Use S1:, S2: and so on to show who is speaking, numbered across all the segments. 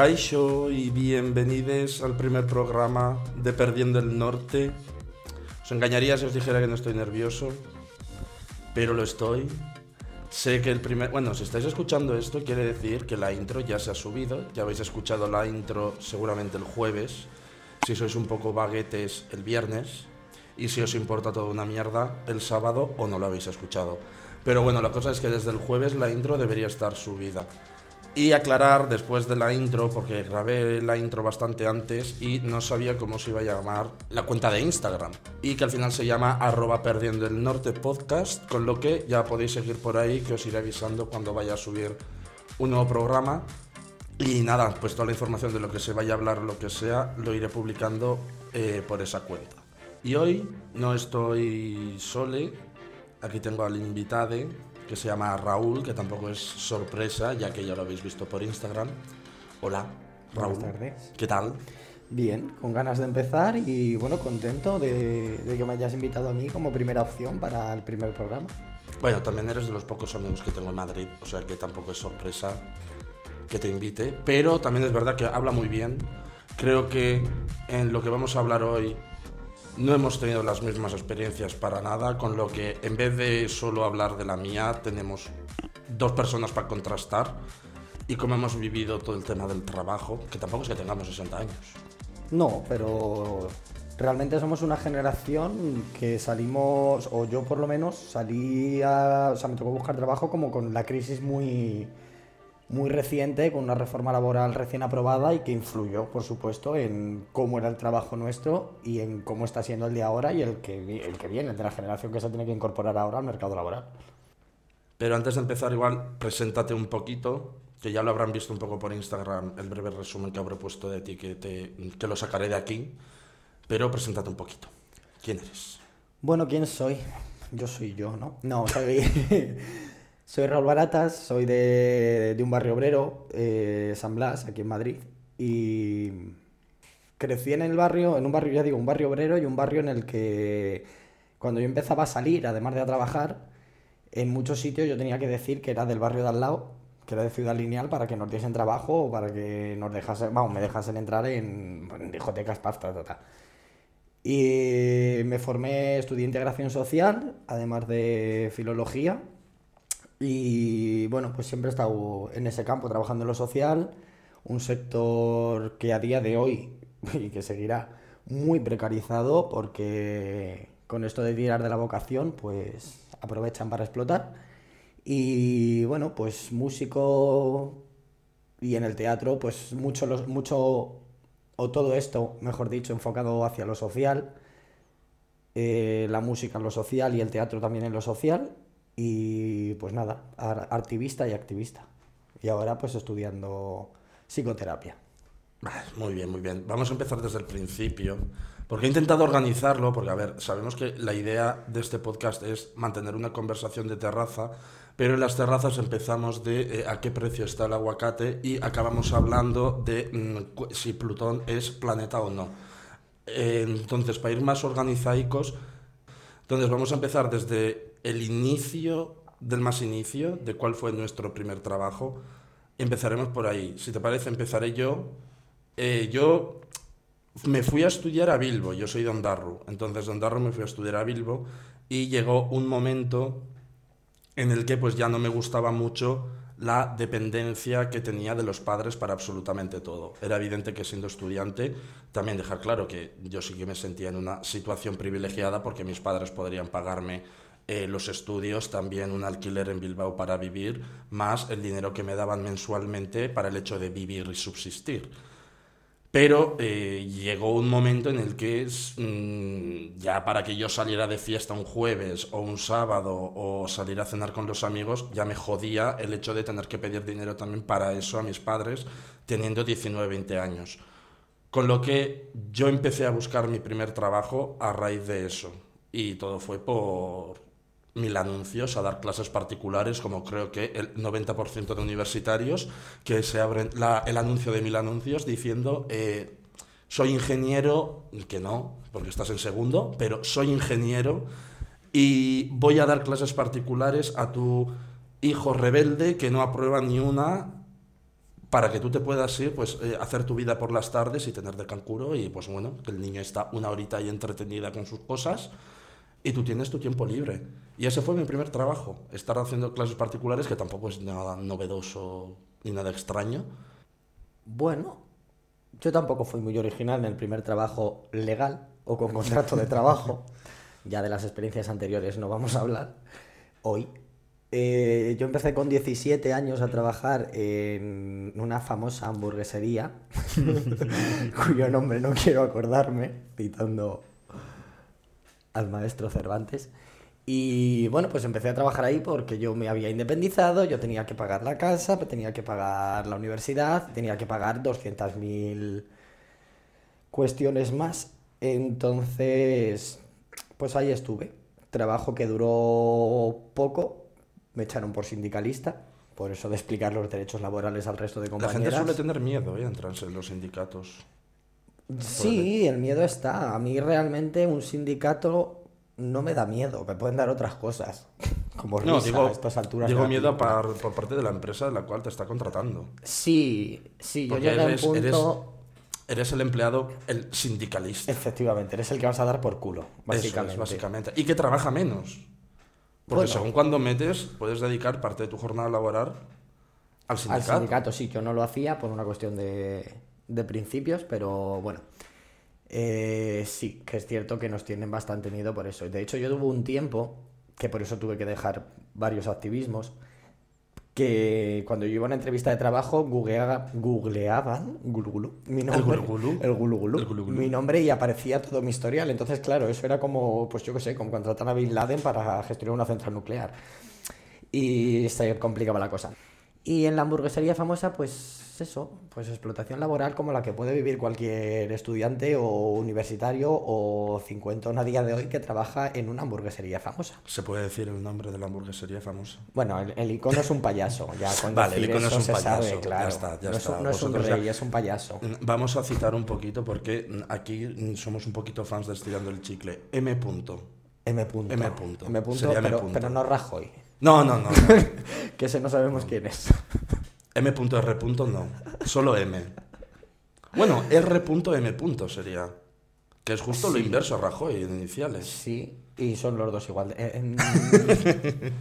S1: Kaisho y bienvenidos al primer programa de Perdiendo el Norte. Os engañaría si os dijera que no estoy nervioso, pero lo estoy. Sé que el primer... Bueno, si estáis escuchando esto, quiere decir que la intro ya se ha subido. Ya habéis escuchado la intro seguramente el jueves. Si sois un poco baguetes, el viernes. Y si os importa toda una mierda, el sábado o no lo habéis escuchado. Pero bueno, la cosa es que desde el jueves la intro debería estar subida. Y aclarar después de la intro, porque grabé la intro bastante antes y no sabía cómo se iba a llamar la cuenta de Instagram. Y que al final se llama arroba perdiendo el norte podcast, con lo que ya podéis seguir por ahí, que os iré avisando cuando vaya a subir un nuevo programa. Y nada, pues toda la información de lo que se vaya a hablar, lo que sea, lo iré publicando eh, por esa cuenta. Y hoy no estoy sole, aquí tengo al invitado que se llama Raúl, que tampoco es sorpresa, ya que ya lo habéis visto por Instagram. Hola, Raúl.
S2: Buenas tardes.
S1: ¿Qué tal?
S2: Bien, con ganas de empezar y bueno, contento de, de que me hayas invitado a mí como primera opción para el primer programa.
S1: Bueno, también eres de los pocos amigos que tengo en Madrid, o sea que tampoco es sorpresa que te invite, pero también es verdad que habla muy bien. Creo que en lo que vamos a hablar hoy no hemos tenido las mismas experiencias para nada, con lo que en vez de solo hablar de la mía, tenemos dos personas para contrastar y como hemos vivido todo el tema del trabajo, que tampoco es que tengamos 60 años.
S2: No, pero realmente somos una generación que salimos, o yo por lo menos, salí a, o sea, me tocó buscar trabajo como con la crisis muy, muy reciente, con una reforma laboral recién aprobada y que influyó, por supuesto, en cómo era el trabajo nuestro y en cómo está siendo el de ahora y el que, el que viene, el de la generación que se tiene que incorporar ahora al mercado laboral.
S1: Pero antes de empezar, igual, preséntate un poquito, que ya lo habrán visto un poco por Instagram, el breve resumen que habré puesto de ti, que, te, que lo sacaré de aquí, pero preséntate un poquito. ¿Quién eres?
S2: Bueno, ¿quién soy? Yo soy yo, ¿no? No, soy, soy Raúl Baratas, soy de, de un barrio obrero, eh, San Blas, aquí en Madrid. Y crecí en el barrio, en un barrio, ya digo, un barrio obrero y un barrio en el que cuando yo empezaba a salir, además de a trabajar, en muchos sitios yo tenía que decir que era del barrio de al lado, que era de Ciudad Lineal, para que nos diesen trabajo o para que nos dejasen, vamos, me dejasen entrar en, en discotecas, pasta, ta, ta. Y me formé, estudié integración social, además de filología. Y bueno, pues siempre he estado en ese campo, trabajando en lo social, un sector que a día de hoy, y que seguirá, muy precarizado, porque con esto de tirar de la vocación, pues aprovechan para explotar. Y bueno, pues músico y en el teatro, pues mucho, mucho o todo esto, mejor dicho, enfocado hacia lo social, eh, la música en lo social y el teatro también en lo social, y pues nada, activista y activista. Y ahora pues estudiando psicoterapia.
S1: Muy bien, muy bien. Vamos a empezar desde el principio, porque he intentado organizarlo, porque a ver, sabemos que la idea de este podcast es mantener una conversación de terraza, pero en las terrazas empezamos de eh, a qué precio está el aguacate y acabamos hablando de mm, si Plutón es planeta o no. Eh, entonces, para ir más organizaicos, entonces vamos a empezar desde el inicio del más inicio, de cuál fue nuestro primer trabajo. Empezaremos por ahí. Si te parece, empezaré yo. Eh, yo me fui a estudiar a Bilbo, yo soy de Ondarru, entonces de Ondarru me fui a estudiar a Bilbo y llegó un momento en el que pues ya no me gustaba mucho la dependencia que tenía de los padres para absolutamente todo. Era evidente que siendo estudiante, también dejar claro que yo sí que me sentía en una situación privilegiada porque mis padres podrían pagarme eh, los estudios, también un alquiler en Bilbao para vivir, más el dinero que me daban mensualmente para el hecho de vivir y subsistir. Pero eh, llegó un momento en el que es, mm, ya para que yo saliera de fiesta un jueves o un sábado o salir a cenar con los amigos, ya me jodía el hecho de tener que pedir dinero también para eso a mis padres teniendo 19, 20 años. Con lo que yo empecé a buscar mi primer trabajo a raíz de eso. Y todo fue por anuncios a dar clases particulares, como creo que el 90% de universitarios, que se abren la- el anuncio de mil anuncios diciendo, eh, soy ingeniero, que no, porque estás en segundo, pero soy ingeniero y voy a dar clases particulares a tu hijo rebelde que no aprueba ni una para que tú te puedas ir, pues, eh, hacer tu vida por las tardes y tener de cancuro y, pues bueno, que el niño está una horita ahí entretenida con sus cosas y tú tienes tu tiempo libre. Y ese fue mi primer trabajo, estar haciendo clases particulares, que tampoco es nada novedoso ni nada extraño.
S2: Bueno, yo tampoco fui muy original en el primer trabajo legal o con contrato de trabajo. Ya de las experiencias anteriores no vamos a hablar hoy. Eh, yo empecé con 17 años a trabajar en una famosa hamburguesería, cuyo nombre no quiero acordarme, citando al maestro Cervantes. Y bueno, pues empecé a trabajar ahí porque yo me había independizado, yo tenía que pagar la casa, tenía que pagar la universidad, tenía que pagar 200.000 cuestiones más. Entonces, pues ahí estuve. Trabajo que duró poco, me echaron por sindicalista, por eso de explicar los derechos laborales al resto de
S1: La
S2: compañeras.
S1: gente suele tener miedo ¿eh? a entrarse en los sindicatos.
S2: Sí, el miedo está. A mí realmente un sindicato no me da miedo, me pueden dar otras cosas. Como
S1: No,
S2: risa
S1: digo,
S2: a estas alturas.
S1: digo miedo par- por parte de la empresa de la cual te está contratando.
S2: Sí, sí, yo
S1: Porque
S2: llegué a un
S1: eres,
S2: punto...
S1: eres, eres el empleado, el sindicalista.
S2: Efectivamente, eres el que vas a dar por culo,
S1: Eso es,
S2: básicamente.
S1: básicamente. Y que trabaja menos. Porque
S2: Bueno.
S1: según cuando metes, puedes dedicar parte de tu jornada laboral al
S2: Al
S1: sindicato.
S2: sindicato sí, yo no lo hacía por una cuestión de, de principios, pero bueno. Eh, sí, que es cierto que nos tienen bastante miedo por eso. De hecho, yo tuve un tiempo, que por eso tuve que dejar varios activismos, que cuando yo iba a una entrevista de trabajo googleaba- googleaban gulugulu, mi nombre,
S1: gulugulu?
S2: el gulugulu,
S1: El gulugulu.
S2: mi nombre y aparecía todo mi historial. Entonces, claro, eso era como, pues yo qué sé, como contratar a Bin Laden para gestionar una central nuclear. Y se complicaba la cosa. Y en la hamburguesería famosa, pues eso, pues explotación laboral como la que puede vivir cualquier estudiante o universitario o cincuentón a día de hoy que trabaja en una hamburguesería famosa.
S1: ¿Se puede decir el nombre de la hamburguesería famosa?
S2: Bueno, el, el icono es un payaso, ya con
S1: Vale, el icono
S2: eso
S1: es un payaso,
S2: sabe,
S1: ya
S2: claro.
S1: está, ya
S2: no es,
S1: está.
S2: un- no es un
S1: Vosotros ya-
S2: rey, es un payaso.
S1: Vamos a citar un poquito porque aquí somos un poquito fans de Estirando el Chicle. M. Punto.
S2: M. Punto.
S1: M. punto.
S2: M. punto,
S1: Sería M.
S2: pero,
S1: punto.
S2: pero no Rajoy,
S1: No, no, no. no.
S2: que ese no sabemos quién es.
S1: M.R. no. Solo M. Bueno, R.M. sería. Que es justo lo inverso a Rajoy en iniciales.
S2: Sí, y son los dos igual. Eh, en-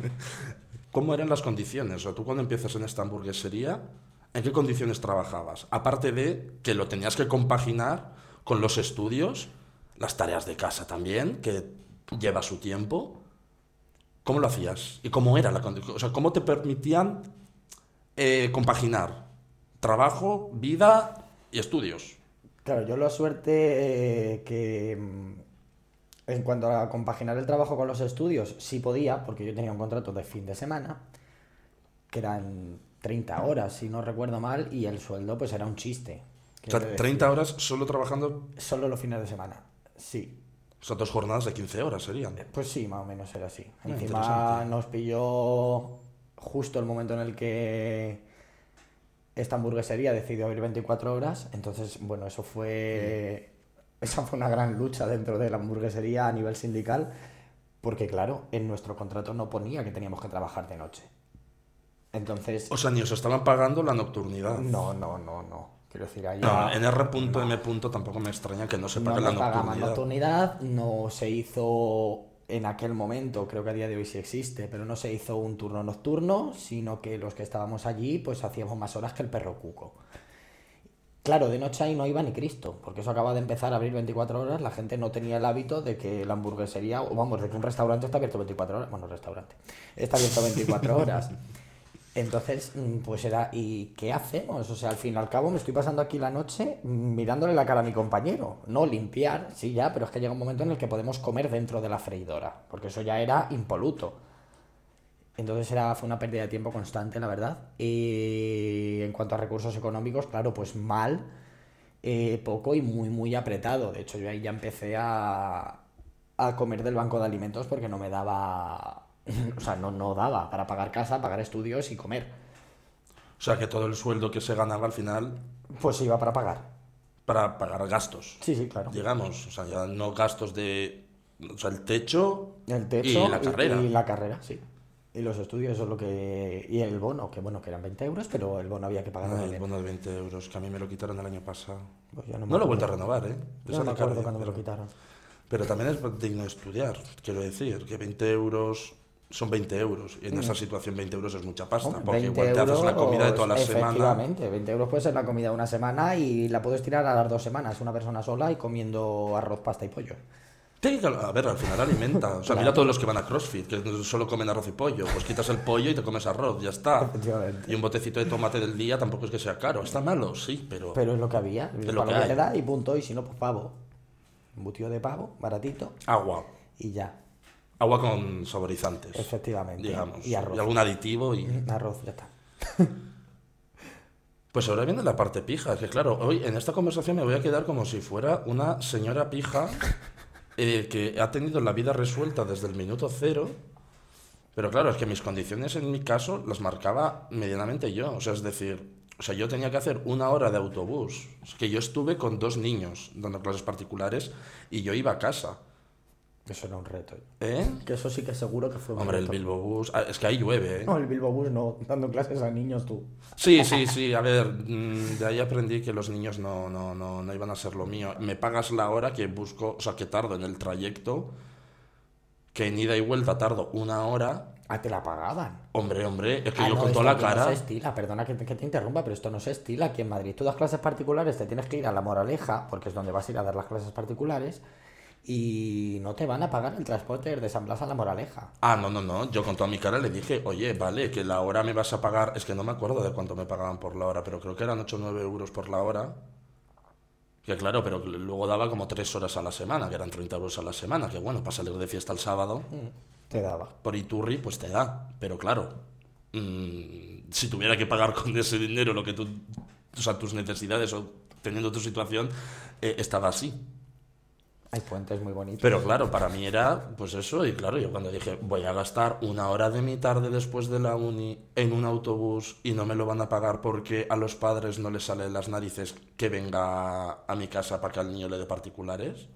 S1: ¿Cómo eran las condiciones? O tú cuando empiezas en esta hamburguesería, ¿en qué condiciones trabajabas? Aparte de que lo tenías que compaginar con los estudios, las tareas de casa también, que lleva su tiempo. ¿Cómo lo hacías? ¿Y cómo era la condición? O sea, ¿cómo te permitían eh, compaginar trabajo, vida y estudios?
S2: Claro, yo la suerte eh, que mm, en cuanto a compaginar el trabajo con los estudios, sí podía, porque yo tenía un contrato de fin de semana, que eran 30 horas, si no recuerdo mal, y el sueldo pues era un chiste.
S1: O sea,
S2: quiero
S1: 30
S2: decir.
S1: horas solo trabajando,
S2: Solo los fines de semana, sí.
S1: o sea, dos jornadas de 15 horas serían.
S2: Pues sí, más o menos era así.
S1: Ah,
S2: Encima nos pilló justo el momento en el que esta hamburguesería decidió abrir 24 horas. Entonces, bueno, eso fue. Esa fue una gran lucha dentro de la hamburguesería a nivel sindical. Porque, claro, en nuestro contrato no ponía que teníamos que trabajar de noche. Entonces.
S1: O sea, ni os estaban pagando la nocturnidad.
S2: No, no, no, no. Quiero decir, ahí.
S1: No, en R.M. tampoco me extraña que no se
S2: No
S1: pague la
S2: nos pagamos
S1: nocturnidad.
S2: nocturnidad, no se hizo en aquel momento, creo que a día de hoy sí existe, pero no se hizo un turno nocturno, sino que los que estábamos allí pues hacíamos más horas que el perro cuco. Claro, de noche ahí no iba ni Cristo, porque eso acaba de empezar a abrir 24 horas, la gente no tenía el hábito de que la hamburguesería, o vamos, de que un restaurante está abierto 24 horas, bueno, restaurante, está abierto 24 horas. Entonces, mm, pues era, ¿y qué hacemos? O sea, al fin y al cabo me estoy pasando aquí la noche mm, mirándole la cara a mi compañero. No limpiar, sí, ya, pero es que llega un momento en el que podemos comer dentro de la freidora, porque eso ya era impoluto. Entonces era, fue una pérdida de tiempo constante, la verdad. Y en cuanto a recursos económicos, claro, pues mal, eh, poco y muy, muy apretado. De hecho, yo ahí ya empecé a, a comer del banco de alimentos porque no me daba, o sea, no, no daba para pagar casa, pagar estudios y comer.
S1: O sea, que todo el sueldo que se ganaba al final
S2: Pues iba para pagar.
S1: para pagar gastos.
S2: Sí, sí, claro.
S1: Digamos, o sea, ya no gastos de. O sea, el techo,
S2: El techo
S1: y la carrera.
S2: y la carrera, sí. Y los estudios, eso es lo que. Y el bono, que bueno, que eran 20 euros, pero el bono había que pagar
S1: Ah, el bono de 20 euros, que a mí me lo quitaron el año pasado.
S2: Pues no
S1: lo he vuelto a renovar, ¿eh?
S2: Yo no me
S1: de
S2: acuerdo cuando me lo
S1: pero-
S2: quitaron.
S1: Pero también es digno estudiar, quiero decir, que 20 euros son 20 euros. Y en esa situación 20 euros es mucha pasta,
S2: Hombre,
S1: porque
S2: 20
S1: igual te haces la comida de toda la semana.
S2: Efectivamente, 20 euros puede ser la comida de una semana y la puedes tirar a las dos semanas, una persona sola y comiendo arroz, pasta y pollo.
S1: Sí, a ver, al final alimenta. O sea, mira todos los que van a CrossFit, que solo comen arroz y pollo. Pues quitas el pollo y te comes arroz, ya está. Y un botecito de tomate del día tampoco es que sea caro. Está malo, sí, pero...
S2: Pero es lo que había, es
S1: lo que
S2: que da y punto, y si no, pues pavo. Embutido de pavo, baratito,
S1: Agua.
S2: y ya,
S1: Agua con saborizantes.
S2: efectivamente.
S1: Digamos.
S2: Y arroz.
S1: algún aditivo y...
S2: Arroz, ya está.
S1: Pues ahora viene la parte pija, que claro, hoy en esta conversación me voy a quedar como si fuera una señora pija eh, que ha tenido la vida resuelta desde el minuto cero, pero claro, es que mis condiciones en mi caso las marcaba medianamente yo, o sea, es decir, o sea, yo tenía que hacer una hora de autobús, es que yo estuve con dos niños dando clases particulares y yo iba a casa,
S2: Eso era un reto.
S1: ¿eh?
S2: Que eso sí que seguro que fue un
S1: Hombre, el
S2: reto.
S1: Bilbo Bus, ah, es que ahí llueve, ¿eh?
S2: No, el Bilbo Bus no, dando clases a niños tú.
S1: Sí, sí, sí. A ver, mm, de ahí aprendí que los niños no, no, no, no iban a ser lo mío. Me pagas la hora que busco, o sea, que tardo en el trayecto, que en ida y vuelta tardo una hora.
S2: Ah, te la pagaban.
S1: Hombre, hombre, es que
S2: Ah,
S1: yo
S2: no,
S1: con toda la
S2: aquí No
S1: cara.
S2: se estila, perdona que te, que te interrumpa, pero esto no se estila aquí en Madrid. Tú das clases particulares, te tienes que ir a la Moraleja, porque es donde vas a ir a dar las clases particulares, y no te van a pagar el transporte de San Blas a la Moraleja.
S1: Ah, no, no, no. Yo con toda mi cara le dije, oye, vale, que la hora me vas a pagar. Es que no me acuerdo de cuánto me pagaban por la hora, pero creo que eran 8 o 9 euros por la hora. Que claro, pero luego daba como 3 horas a la semana, que eran 30 euros a la semana. Que bueno, para salir de fiesta el sábado.
S2: Te daba.
S1: por Iturri, pues te da. Pero claro, mm, si tuviera que pagar con ese dinero lo que tú, o sea, tus necesidades o teniendo tu situación, eh, estaba así.
S2: Hay puentes muy bonitos.
S1: Pero claro, para mí era pues eso, y claro, yo cuando dije, voy a gastar una hora de mi tarde después de la uni en un autobús y no me lo van a pagar porque a los padres no les sale de las narices que venga a mi casa para que al niño le dé particulares,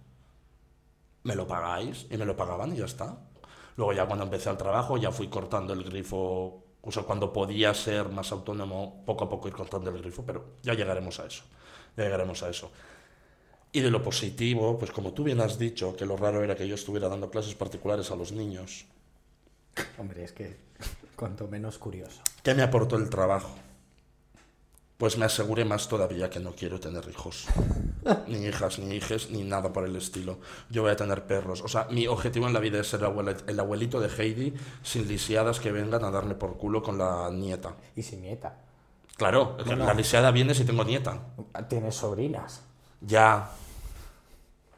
S1: me lo pagáis y me lo pagaban y ya está. Luego ya cuando empecé el trabajo ya fui cortando el grifo, o sea, cuando podía ser más autónomo, poco a poco ir cortando el grifo, pero ya llegaremos a eso, ya llegaremos a eso. Y de lo positivo, pues como tú bien has dicho, que lo raro era que yo estuviera dando clases particulares a los niños.
S2: Hombre, es que cuanto menos curioso.
S1: ¿Qué me aportó el trabajo? Pues me aseguré más todavía que no quiero tener hijos. Ni hijas, ni hijes, ni nada por el estilo. Yo voy a tener perros. O sea, mi objetivo en la vida es ser el abuelito de Heidi sin lisiadas que vengan a darme por culo con la nieta.
S2: Y sin nieta.
S1: Claro,
S2: Bueno.
S1: la lisiada viene si tengo nieta.
S2: Tienes sobrinas.
S1: Ya.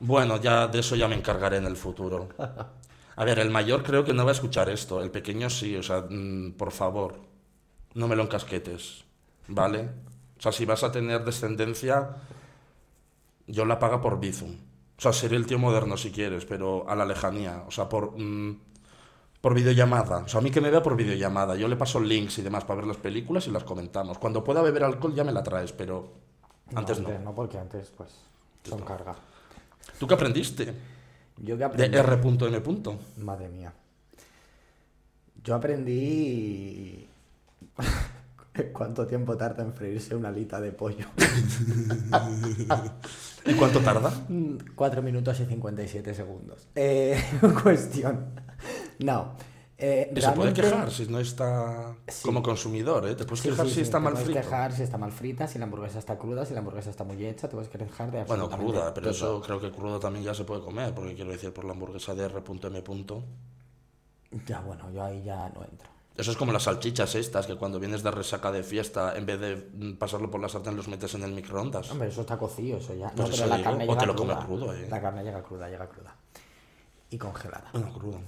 S1: Bueno, ya de eso ya me encargaré en el futuro. A ver, el mayor creo que no va a escuchar esto. El pequeño sí, o sea, mm, por favor, no me lo encasquetes, ¿vale? O sea, si vas a tener descendencia, yo la paga por Bizum. O sea, seré el tío moderno si quieres, pero a la lejanía. O sea, por, mm, por videollamada. O sea, a mí que me vea por videollamada. Yo le paso links y demás para ver las películas y las comentamos. Cuando pueda beber alcohol ya me la traes, pero antes no.
S2: Antes no, porque antes, pues, son carga.
S1: ¿Tú qué aprendiste?
S2: Yo que
S1: De
S2: aprendí...
S1: R.M.
S2: Madre mía. Yo aprendí... ¿Cuánto tiempo tarda en freírse una alita de pollo?
S1: ¿Y cuánto tarda?
S2: 4 minutos y 57 segundos. Eh, cuestión. No. Eh,
S1: Y se puede quejar si no está
S2: Sí.
S1: como consumidor, ¿eh? Te puedes
S2: Sí,
S1: quejar
S2: sí,
S1: si está
S2: te
S1: mal
S2: puedes
S1: frito.
S2: quejar si está mal frita, si la hamburguesa está cruda, si la hamburguesa está muy hecha, te puedes quejar de
S1: Bueno, cruda, pero
S2: todo.
S1: eso creo que crudo también ya se puede comer, porque quiero decir, por la hamburguesa de R.M.
S2: Ya, bueno, yo ahí ya no entro.
S1: Eso es como las salchichas estas, que cuando vienes de resaca de fiesta, en vez de pasarlo por la sartén, los metes en el microondas.
S2: Hombre, eso está cocido, eso ya.
S1: Pues
S2: no,
S1: eso
S2: pero la
S1: digo,
S2: carne
S1: o
S2: llega
S1: te lo
S2: cruda.
S1: comes crudo, eh.
S2: La carne llega cruda, llega cruda. Y congelada.
S1: Bueno, crudo.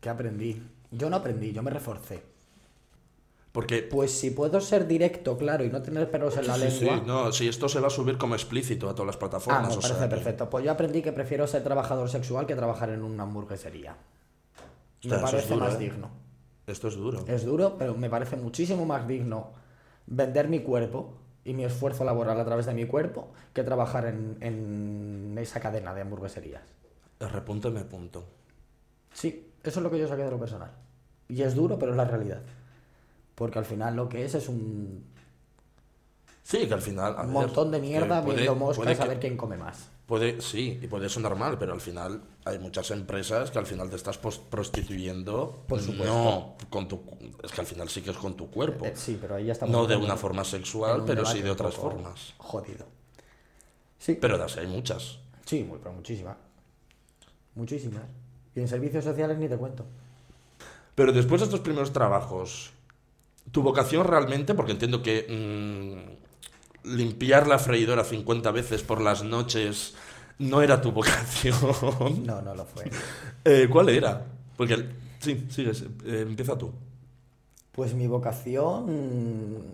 S2: ¿Qué aprendí? Yo no aprendí, yo me reforcé.
S1: Porque...
S2: Pues si puedo ser directo, claro, y no tener pelos en la
S1: Sí, sí,
S2: lengua.
S1: no, si esto se va a subir como explícito a todas las
S2: Ah,
S1: plataformas.
S2: me
S1: o
S2: parece
S1: sea
S2: perfecto. Pues yo aprendí que prefiero ser trabajador sexual que trabajar en una hamburguesería.
S1: Hostia,
S2: me parece
S1: duro,
S2: más
S1: ¿eh?
S2: digno.
S1: Esto es duro.
S2: Es duro, pero me parece muchísimo más digno vender mi cuerpo y mi esfuerzo laboral a través de mi cuerpo que trabajar en, en esa cadena de hamburgueserías.
S1: R.M.
S2: Sí, eso es lo que yo saqué de lo personal. Y es duro, pero es la realidad. Porque al final lo que es es un
S1: Sí, que al final.
S2: un montón de
S1: que
S2: mierda
S1: puede-
S2: viendo moscas
S1: puede
S2: a
S1: que-
S2: ver quién come más.
S1: Puede, sí, y puede sonar mal, pero al final hay muchas empresas que al final te estás prostituyendo.
S2: Por supuesto.
S1: No, con tu, es que al final sí que es con tu cuerpo.
S2: Eh, sí, pero ahí ya estamos.
S1: no de una forma sexual,
S2: un
S1: pero sí de otras formas.
S2: Jodido. Sí,
S1: Pero de así hay muchas.
S2: sí, muy, pero muchísimas. Muchísimas. Y en servicios sociales ni te cuento.
S1: Pero después de estos primeros trabajos, tu vocación realmente, porque entiendo que mm, limpiar la freidora 50 veces por las noches no era tu vocación.
S2: No, no lo fue.
S1: Eh, ¿Cuál era? Porque, sí, sigues, eh, empieza tú.
S2: Pues mi vocación.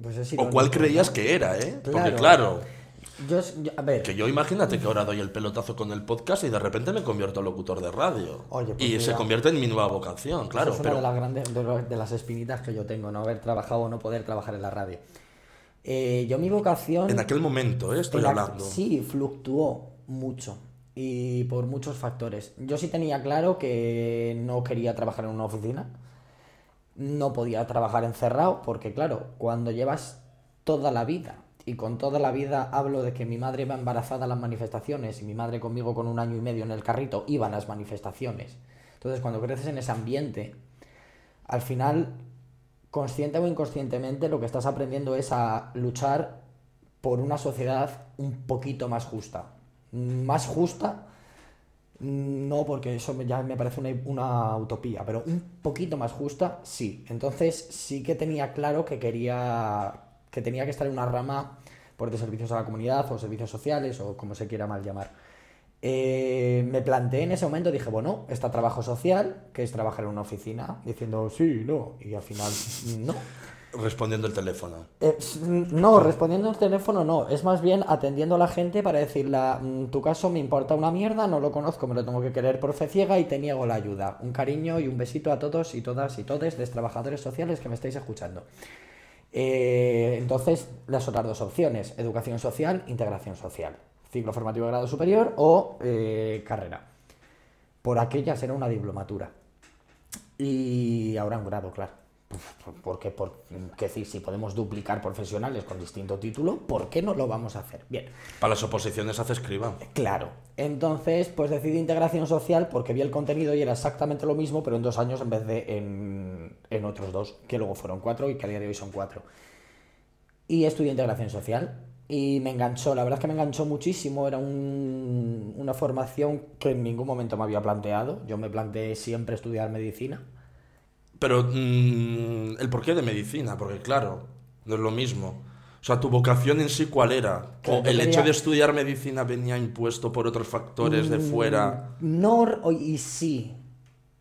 S2: Pues es
S1: ¿O cuál creías que era, eh? Porque
S2: Claro.
S1: Claro,
S2: Yo, yo- a ver,
S1: que yo imagínate que ahora doy el pelotazo con el podcast y de repente me convierto en locutor de radio.
S2: Oye, pues
S1: y se convierte en mi nueva vocación, claro.
S2: Esa es una
S1: pero
S2: de las grandes de, lo- de las espinitas que yo tengo, no haber trabajado o no poder trabajar en la radio. Eh, yo mi vocación...
S1: en aquel momento, eh, estoy hablando.
S2: Sí, fluctuó mucho y por muchos factores. Yo sí tenía claro que no quería trabajar en una oficina, no podía trabajar encerrado porque claro, cuando llevas toda la vida, y con toda la vida hablo de que mi madre iba embarazada a las manifestaciones y mi madre conmigo con un año y medio en el carrito iba a las manifestaciones. Entonces cuando creces en ese ambiente, al final, consciente o inconscientemente, lo que estás aprendiendo es a luchar por una sociedad un poquito más justa. Más justa, no porque eso ya me parece una, una utopía, pero un poquito más justa, sí. Entonces sí que tenía claro que quería, que tenía que estar en una rama por de servicios a la comunidad o servicios sociales o como se quiera mal llamar. Eh, me planteé en ese momento, dije, bueno, está trabajo social, que es trabajar en una oficina, diciendo sí, no, y al final no.
S1: Respondiendo el teléfono.
S2: Eh, no, respondiendo al teléfono no, es más bien atendiendo a la gente para decirle, "Mm, tu caso me importa una mierda, no lo conozco, me lo tengo que querer por fe ciega y te niego la ayuda. Un cariño y un besito a todos y todas y todes de trabajadores sociales que me estáis escuchando. Eh, entonces, las otras dos opciones, educación social, integración social, ciclo formativo de grado superior o eh, carrera. Por aquellas era una diplomatura. Y ahora un grado, claro. Porque, por, qué decir, si podemos duplicar profesionales con distinto título, ¿por qué no lo vamos a hacer? Bien,
S1: Para las oposiciones hace escriba.
S2: claro. Entonces, pues decidí integración social porque vi el contenido y era exactamente lo mismo, pero en dos años en vez de en, en otros dos, que luego fueron cuatro y que a día de hoy son cuatro. Y estudié integración social y me enganchó, la verdad es que me enganchó muchísimo, era un- una formación que en ningún momento me había planteado, yo me planteé siempre estudiar medicina.
S1: Pero mm, el porqué de medicina, porque claro, no es lo mismo. O sea, tu vocación en sí, ¿cuál era? ¿O el
S2: quería-
S1: hecho de estudiar medicina venía impuesto por otros factores de fuera?
S2: No, y sí,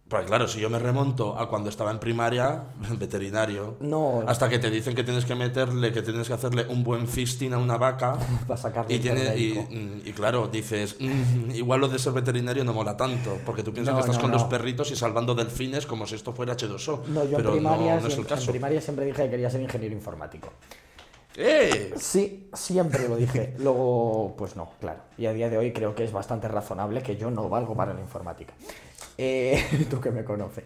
S1: Pues claro, si yo me remonto a cuando estaba en primaria, veterinario,
S2: no,
S1: hasta que te dicen que tienes que meterle, que tienes que hacerle un buen fisting a una vaca,
S2: para sacarle
S1: y, tiene, mm, y claro, dices, "Mm, igual lo de ser veterinario no mola tanto, porque tú piensas
S2: No,
S1: que estás
S2: no,
S1: con los perritos y salvando delfines como si esto fuera H2O.
S2: No, yo
S1: pero
S2: en primaria,
S1: es el
S2: siempre, en
S1: caso.
S2: primaria siempre dije que quería ser ingeniero informático.
S1: ¡Eh!
S2: Sí, siempre lo dije. Luego, pues no, claro. Y a día de hoy creo que es bastante razonable que yo no valgo para la informática. Eh, tú que me conoces.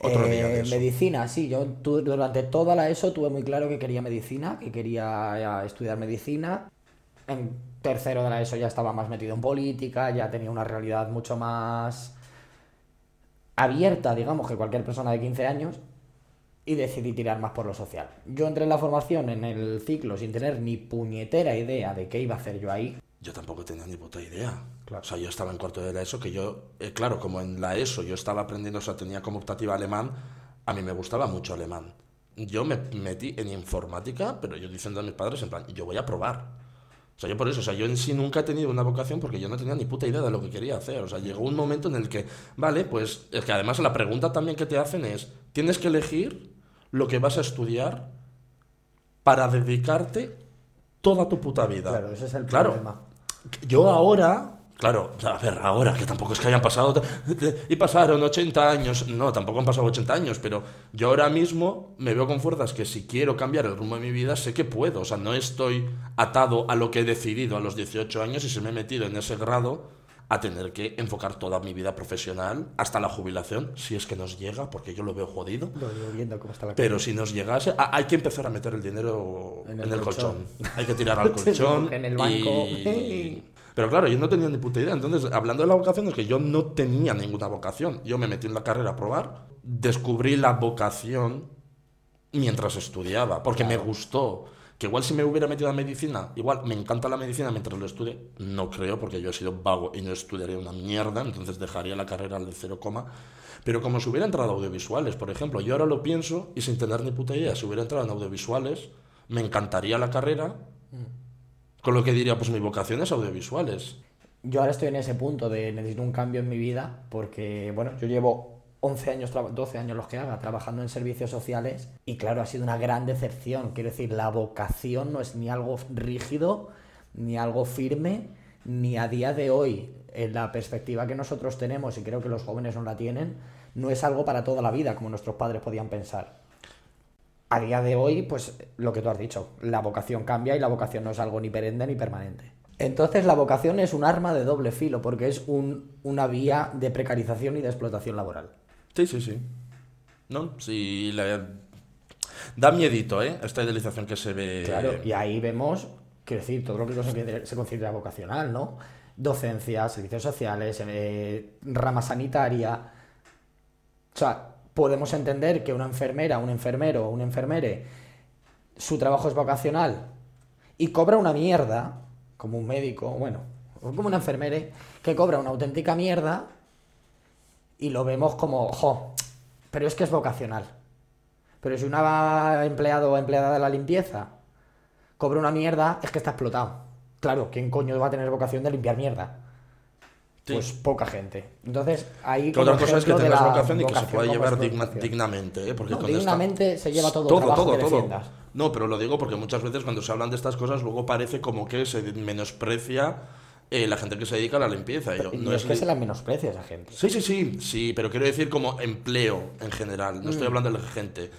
S1: Otro día de
S2: Eh,
S1: eso.
S2: Medicina, sí. Yo tu- durante toda la ESO tuve muy claro que quería medicina, que quería eh, estudiar medicina. En tercero de la ESO ya estaba más metido en política, ya tenía una realidad mucho más abierta, digamos, que cualquier persona de 15 años y decidí tirar más por lo social. Yo entré en la formación en el ciclo sin tener ni puñetera idea de qué iba a hacer yo ahí.
S1: Yo tampoco tenía ni puta idea.
S2: Claro.
S1: O sea, yo estaba en cuarto de la ESO, que yo, eh, claro, como en la ESO yo estaba aprendiendo, o sea, tenía como optativa alemán, a mí me gustaba mucho alemán. Yo me metí en informática, pero yo diciendo a mis padres, en plan, yo voy a probar. O sea, yo por eso, o sea, yo en sí nunca he tenido una vocación porque yo no tenía ni puta idea de lo que quería hacer. O sea, llegó un momento en el que, vale, pues es que además la pregunta también que te hacen es, tienes que elegir lo que vas a estudiar para dedicarte toda tu puta vida.
S2: Claro, ese es el
S1: Claro.
S2: problema.
S1: Yo ahora, claro, a ver, ahora, que tampoco es que hayan pasado, y pasaron 80 años, no, tampoco han pasado 80 años, pero yo ahora mismo me veo con fuerzas que si quiero cambiar el rumbo de mi vida, sé que puedo, o sea, no estoy atado a lo que he decidido a los 18 años y si me he metido en ese grado a tener que enfocar toda mi vida profesional hasta la jubilación, si es que nos llega, porque yo lo veo jodido.
S2: Lo digo viendo cómo está la
S1: Pero si nos llegase, ah, hay que empezar a meter el dinero en el, colchón. Hay que tirar al colchón.
S2: En el banco.
S1: y- Pero claro, yo no tenía ni puta idea. Entonces, hablando de la vocación, es que yo no tenía ninguna vocación. Yo me metí en la carrera a probar, descubrí la vocación mientras estudiaba, porque me gustó. Que igual si me hubiera metido a medicina, igual me encanta la medicina mientras lo estudie, no creo, porque yo he sido vago y no estudiaría una mierda, entonces dejaría la carrera al de cero coma. Pero como si hubiera entrado a audiovisuales, por ejemplo, yo ahora lo pienso y sin tener ni puta idea, si hubiera entrado en audiovisuales, me encantaría la carrera, con lo que diría, pues mi vocación es audiovisuales.
S2: Yo ahora estoy en ese punto de necesito un cambio en mi vida porque, bueno, yo llevo 11 años, traba- 12 años los que haga, trabajando en servicios sociales y claro, ha sido una gran decepción. Quiero decir, la vocación no es ni algo rígido, ni algo firme, ni a día de hoy, en la perspectiva que nosotros tenemos, y creo que los jóvenes no la tienen, no es algo para toda la vida, como nuestros padres podían pensar. A día de hoy, pues lo que tú has dicho, la vocación cambia y la vocación no es algo ni perenne ni permanente. Entonces la vocación es un arma de doble filo porque es un- una vía de precarización y de explotación laboral.
S1: Sí, sí, sí. ¿No? Sí, la- da miedito, ¿eh? Esta idealización que se ve.
S2: Claro, y ahí vemos, quiero decir, todo lo que se considera- vocacional, ¿no? Docencia, servicios sociales, eh, rama sanitaria. O sea, podemos entender que una enfermera, un enfermero o un enfermere, su trabajo es vocacional y cobra una mierda, como un médico, bueno, como una enfermere, que cobra una auténtica mierda y lo vemos como, jo, pero es que es vocacional. Pero si una empleado o empleada de la limpieza cobra una mierda, es que está explotado. Claro, ¿quién coño va a tener vocación de limpiar mierda?
S1: Sí.
S2: Pues poca gente. Entonces, ahí.
S1: Que otra cosa es que tengas vocación y que se pueda llevar digna- dignamente, ¿eh? Porque
S2: No,
S1: esta-
S2: dignamente se lleva todo, trabajo que defiendas.
S1: No, pero lo digo porque muchas veces cuando se hablan de estas cosas luego parece como que se menosprecia eh, la gente que se dedica a la limpieza. Yo- no
S2: es
S1: es
S2: que se la menosprecia esa gente.
S1: Sí, sí, sí, sí, pero quiero decir como empleo en general, no
S2: Mm.
S1: estoy hablando de la gente.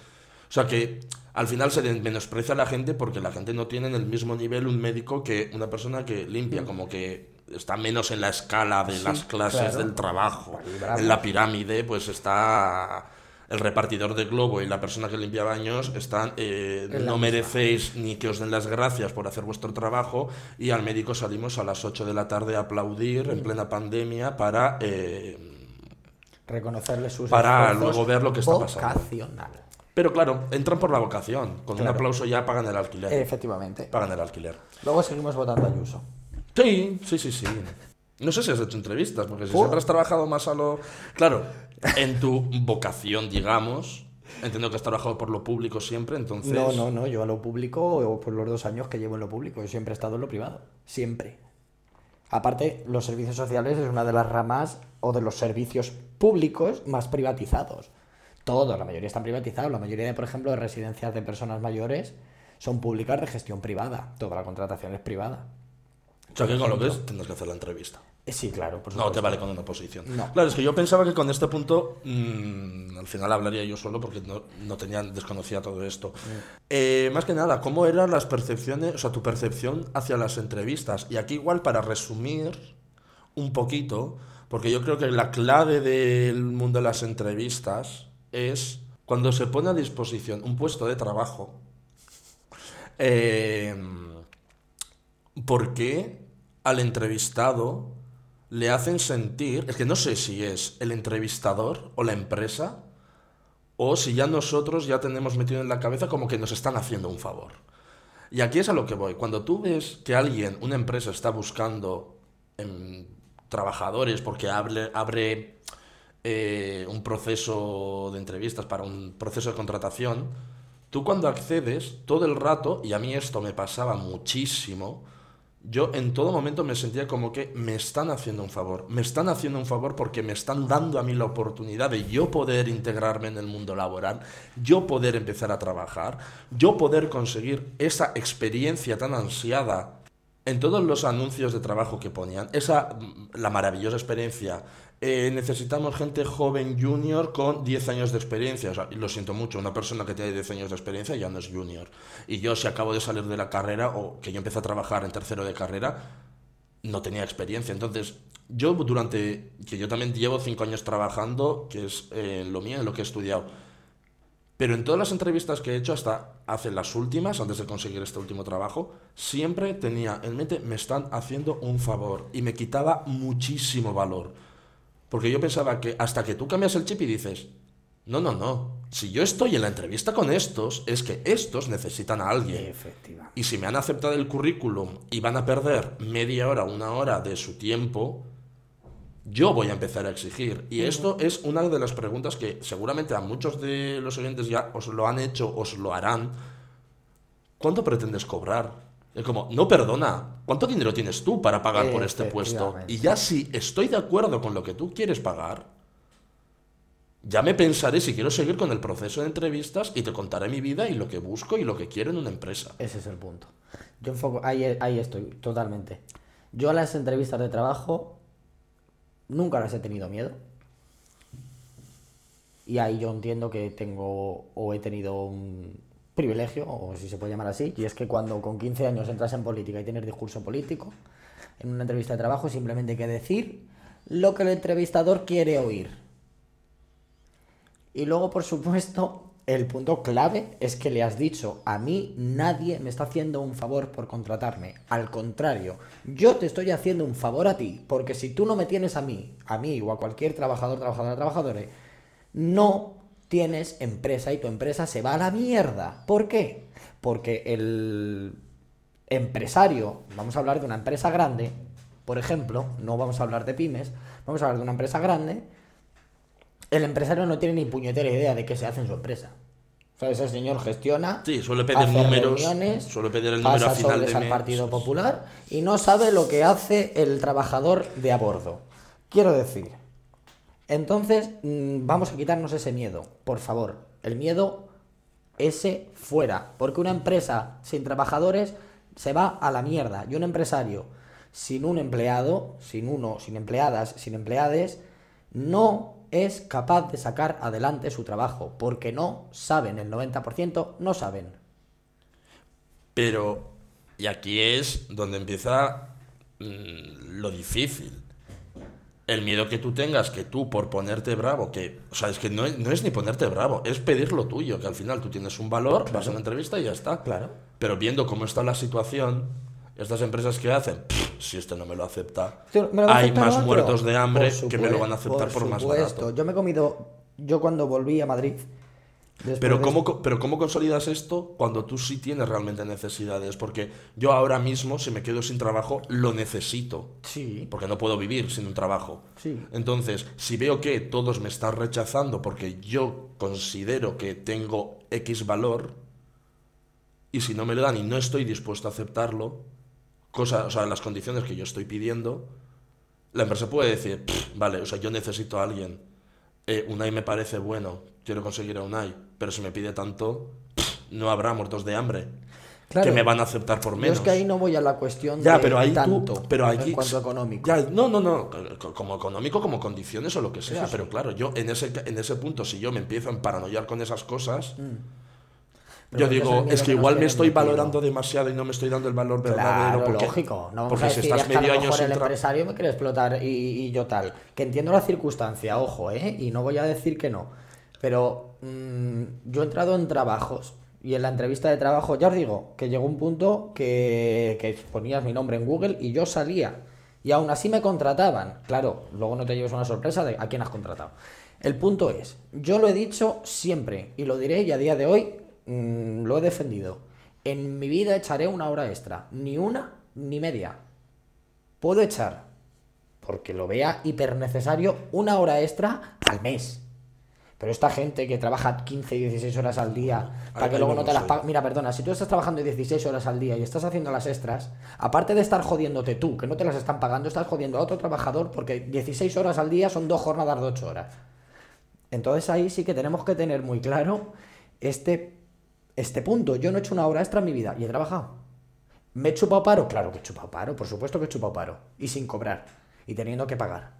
S1: O sea que al final se menosprecia a la gente porque la gente no tiene en el mismo nivel un médico que una persona que limpia, como que está menos en la escala de las clases
S2: Mm. claro.
S1: del trabajo. En la pirámide pues está el repartidor de globo y la persona que limpia baños están eh, no
S2: misma.
S1: merecéis ni que os den las gracias por hacer vuestro trabajo y al médico salimos a las 8 de la tarde a aplaudir en plena pandemia para eh,
S2: Reconocerle sus
S1: Para luego ver lo que está pasando.
S2: Vocacional.
S1: pero claro entran por la vocación con un aplauso ya pagan el alquiler
S2: Efectivamente.
S1: pagan el alquiler
S2: Luego seguimos votando a Ayuso.
S1: sí sí sí sí no sé si has hecho entrevistas porque si siempre has trabajado más a lo claro en tu vocación digamos entiendo que has trabajado por lo público siempre entonces
S2: No, no, no. Yo a lo público, o por los dos años que llevo en lo público, yo siempre he estado en lo privado. Siempre. Aparte, los servicios sociales es una de las ramas o de los servicios públicos más privatizados. Todos, la mayoría están privatizados. La mayoría, de, por ejemplo, de residencias de personas mayores son públicas de gestión privada. Toda la contratación es privada.
S1: O sea que con lo que es tendrás que hacer la entrevista.
S2: Eh, Sí, claro, por
S1: no te vale con una posición
S2: No.
S1: claro es que yo pensaba que con este punto mm, al final hablaría yo solo porque no, no tenía desconocía todo esto. Eh, más que nada, ¿cómo eran las percepciones, o sea, tu percepción hacia las entrevistas? Y aquí igual para resumir un poquito, porque yo creo que la clave del mundo de las entrevistas es cuando se pone a disposición un puesto de trabajo, eh, ¿por qué al entrevistado le hacen sentir, es que no sé si es el entrevistador o la empresa, o si ya nosotros ya tenemos metido en la cabeza como que nos están haciendo un favor. Y aquí es a lo que voy. Cuando tú ves que alguien, una empresa, está buscando trabajadores porque abre, abre eh, un proceso de entrevistas para un proceso de contratación, tú cuando accedes todo el rato, y a mí esto me pasaba muchísimo, yo en todo momento me sentía como que me están haciendo un favor. Me están haciendo un favor porque me están dando a mí la oportunidad de yo poder integrarme en el mundo laboral, yo poder empezar a trabajar, yo poder conseguir esa experiencia tan ansiada en todos los anuncios de trabajo que ponían. Esa, mm, la maravillosa experiencia. Eh, necesitamos gente joven junior con 10 años de experiencia. Lo siento mucho, una persona que tiene 10 años de experiencia ya no es junior. Y yo si acabo de salir de la carrera o que yo empecé a trabajar en tercero de carrera, no tenía experiencia. Entonces, yo durante, que yo también llevo cinco años trabajando, que es eh, lo mío, lo que he estudiado. Pero en todas las entrevistas que he hecho, hasta hace las últimas, antes de conseguir este último trabajo, siempre tenía en mente, me están haciendo un favor. Y me quitaba muchísimo valor. Porque yo pensaba que hasta que tú cambias el chip y dices, no, no, no. Si yo estoy en la entrevista con estos, es que estos necesitan a alguien. Y si me han aceptado el currículum y van a perder media hora, una hora de su tiempo, yo voy a empezar a exigir. Y esto es una de las preguntas que seguramente a muchos de los oyentes ya os lo han hecho, os lo harán. ¿Cuánto pretendes cobrar? Es como, no perdona, ¿cuánto dinero tienes tú para pagar por este puesto? Y ya si estoy de acuerdo con lo que tú quieres pagar, ya me pensaré si quiero seguir con el proceso de entrevistas y te contaré mi vida y lo que busco y lo que quiero en una empresa.
S2: Ese es el punto. Yo enfoco, ahí, ahí estoy, totalmente. Yo a las entrevistas de trabajo nunca las he tenido miedo. Y ahí yo entiendo que tengo o he tenido un privilegio, o si se puede llamar así, y es que cuando con 15 años entras en política y tienes discurso político, en una entrevista de trabajo simplemente hay que decir lo que el entrevistador quiere oír. Y luego, por supuesto, el punto clave es que le has dicho, a mí nadie me está haciendo un favor por contratarme. Al contrario, yo te estoy haciendo un favor a ti, porque si tú no me tienes a mí, a mí o a cualquier trabajador, trabajadora, trabajadora, no tienes empresa y tu empresa se va a la mierda. ¿Por qué? Porque el empresario, vamos a hablar de una empresa grande, por ejemplo, no vamos a hablar de pymes, vamos a hablar de una empresa grande, el empresario no tiene ni puñetera idea de qué se hace en su empresa. O sea, ese señor gestiona,
S1: Sí, suele pedir números, suele pedir el número
S2: pasa
S1: a final de
S2: al. Partido Popular y no sabe lo que hace el trabajador de a bordo. Quiero decir, entonces mm, vamos a quitarnos ese miedo, por favor. El miedo ese fuera, porque una empresa sin trabajadores se va a la mierda. Y un empresario sin un empleado, sin uno, sin empleadas, sin empleades, no es capaz de sacar adelante su trabajo, porque no saben, el 90% no saben.
S1: Pero, y aquí es donde empieza mm, lo difícil. El miedo que tú tengas, que tú por ponerte bravo, que, o sea, es que no, es- no es ni ponerte bravo, es pedir lo tuyo, que al final tú tienes un valor, vas a una entrevista y ya está.
S2: Claro.
S1: Pero viendo cómo está la situación, estas empresas que hacen, "Pff, si este no me lo acepta,
S2: Sí, ¿me lo va a
S1: hay más
S2: otro?
S1: muertos de hambre
S2: Por
S1: que me lo van a aceptar por, más
S2: supuesto.
S1: barato.
S2: Yo me he comido, yo cuando volví a Madrid, después
S1: Pero ¿cómo, pero ¿cómo consolidas esto cuando tú sí tienes realmente necesidades? Porque yo ahora mismo, si me quedo sin trabajo, lo necesito.
S2: Sí,
S1: Porque no puedo vivir sin un trabajo.
S2: Sí.
S1: Entonces, si veo que todos me están rechazando porque yo considero que tengo X valor, y si no me lo dan y no estoy dispuesto a aceptarlo, cosa, o sea, las condiciones que yo estoy pidiendo, la empresa puede decir, "Pff, vale, o sea, yo necesito a alguien. Eh, Unai me parece bueno, quiero conseguir a Unai, pero si me pide tanto, no habrá muertos de hambre.
S2: Claro.
S1: Que me van a aceptar por
S2: Yo
S1: menos.
S2: es que ahí no voy a la cuestión
S1: Ya,
S2: de
S1: pero ahí
S2: tanto
S1: tú, pero aquí,
S2: en cuanto a económico.
S1: Ya, no, no, no, co- como económico, como condiciones o lo que sea,
S2: Eso sí.
S1: pero claro, yo en ese, en ese punto, si yo me empiezo a emparanoiar con esas cosas,
S2: Mm.
S1: Yo
S2: es
S1: digo,
S2: miedo
S1: es que igual me estoy
S2: metido.
S1: valorando demasiado y no me estoy dando el valor verdadero.
S2: Claro,
S1: porque,
S2: lógico. No
S1: porque si estás
S2: es
S1: medio año sin
S2: el empresario me quiere explotar y, y yo tal. Que entiendo la circunstancia, ojo, ¿eh? Y no voy a decir que no. Pero mm, yo he entrado en trabajos y en la entrevista de trabajo, ya os digo, que llegó un punto que, que ponías mi nombre en Google y yo salía. Y aún así me contrataban. Claro, luego no te lleves una sorpresa de a quién has contratado. El punto es, yo lo he dicho siempre y lo diré y a día de hoy mm, lo he defendido. En mi vida echaré una hora extra, ni una ni media. Puedo echar, porque lo vea hiper necesario, una hora extra al mes. Pero esta gente que trabaja 15 y 16 horas al día, para que luego
S1: no
S2: te las pague. Mira, perdona, si tú estás trabajando 16 horas al día y estás haciendo las extras, aparte de estar jodiéndote tú, que no te las están pagando, estás jodiendo a otro trabajador porque 16 horas al día son dos jornadas de 8 horas. Entonces ahí sí que tenemos que tener muy claro este, este punto. Yo no he hecho una hora extra en mi vida y he trabajado. ¿Me he chupado paro? Claro que he chupado paro, por supuesto que he chupado paro. Y sin cobrar. Y teniendo que pagar.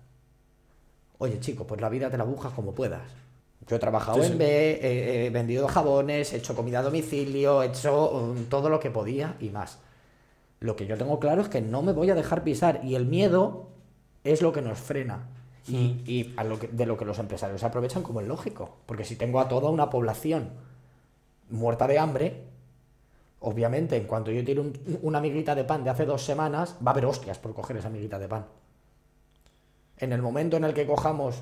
S2: Oye, chico, pues la vida te la buscas como puedas. Yo he trabajado
S1: Sí,
S2: en. B, he, he vendido jabones, he hecho comida a domicilio, he hecho um, todo lo que podía y más. Lo que yo tengo claro es que no me voy a dejar pisar y el miedo es lo que nos frena. Y, y a lo que- de lo que los empresarios se aprovechan como es lógico. Porque si tengo a toda una población muerta de hambre, obviamente en cuanto yo tire un- una miguita de pan de hace dos semanas, va a haber hostias por coger esa miguita de pan. En el momento en el que cojamos,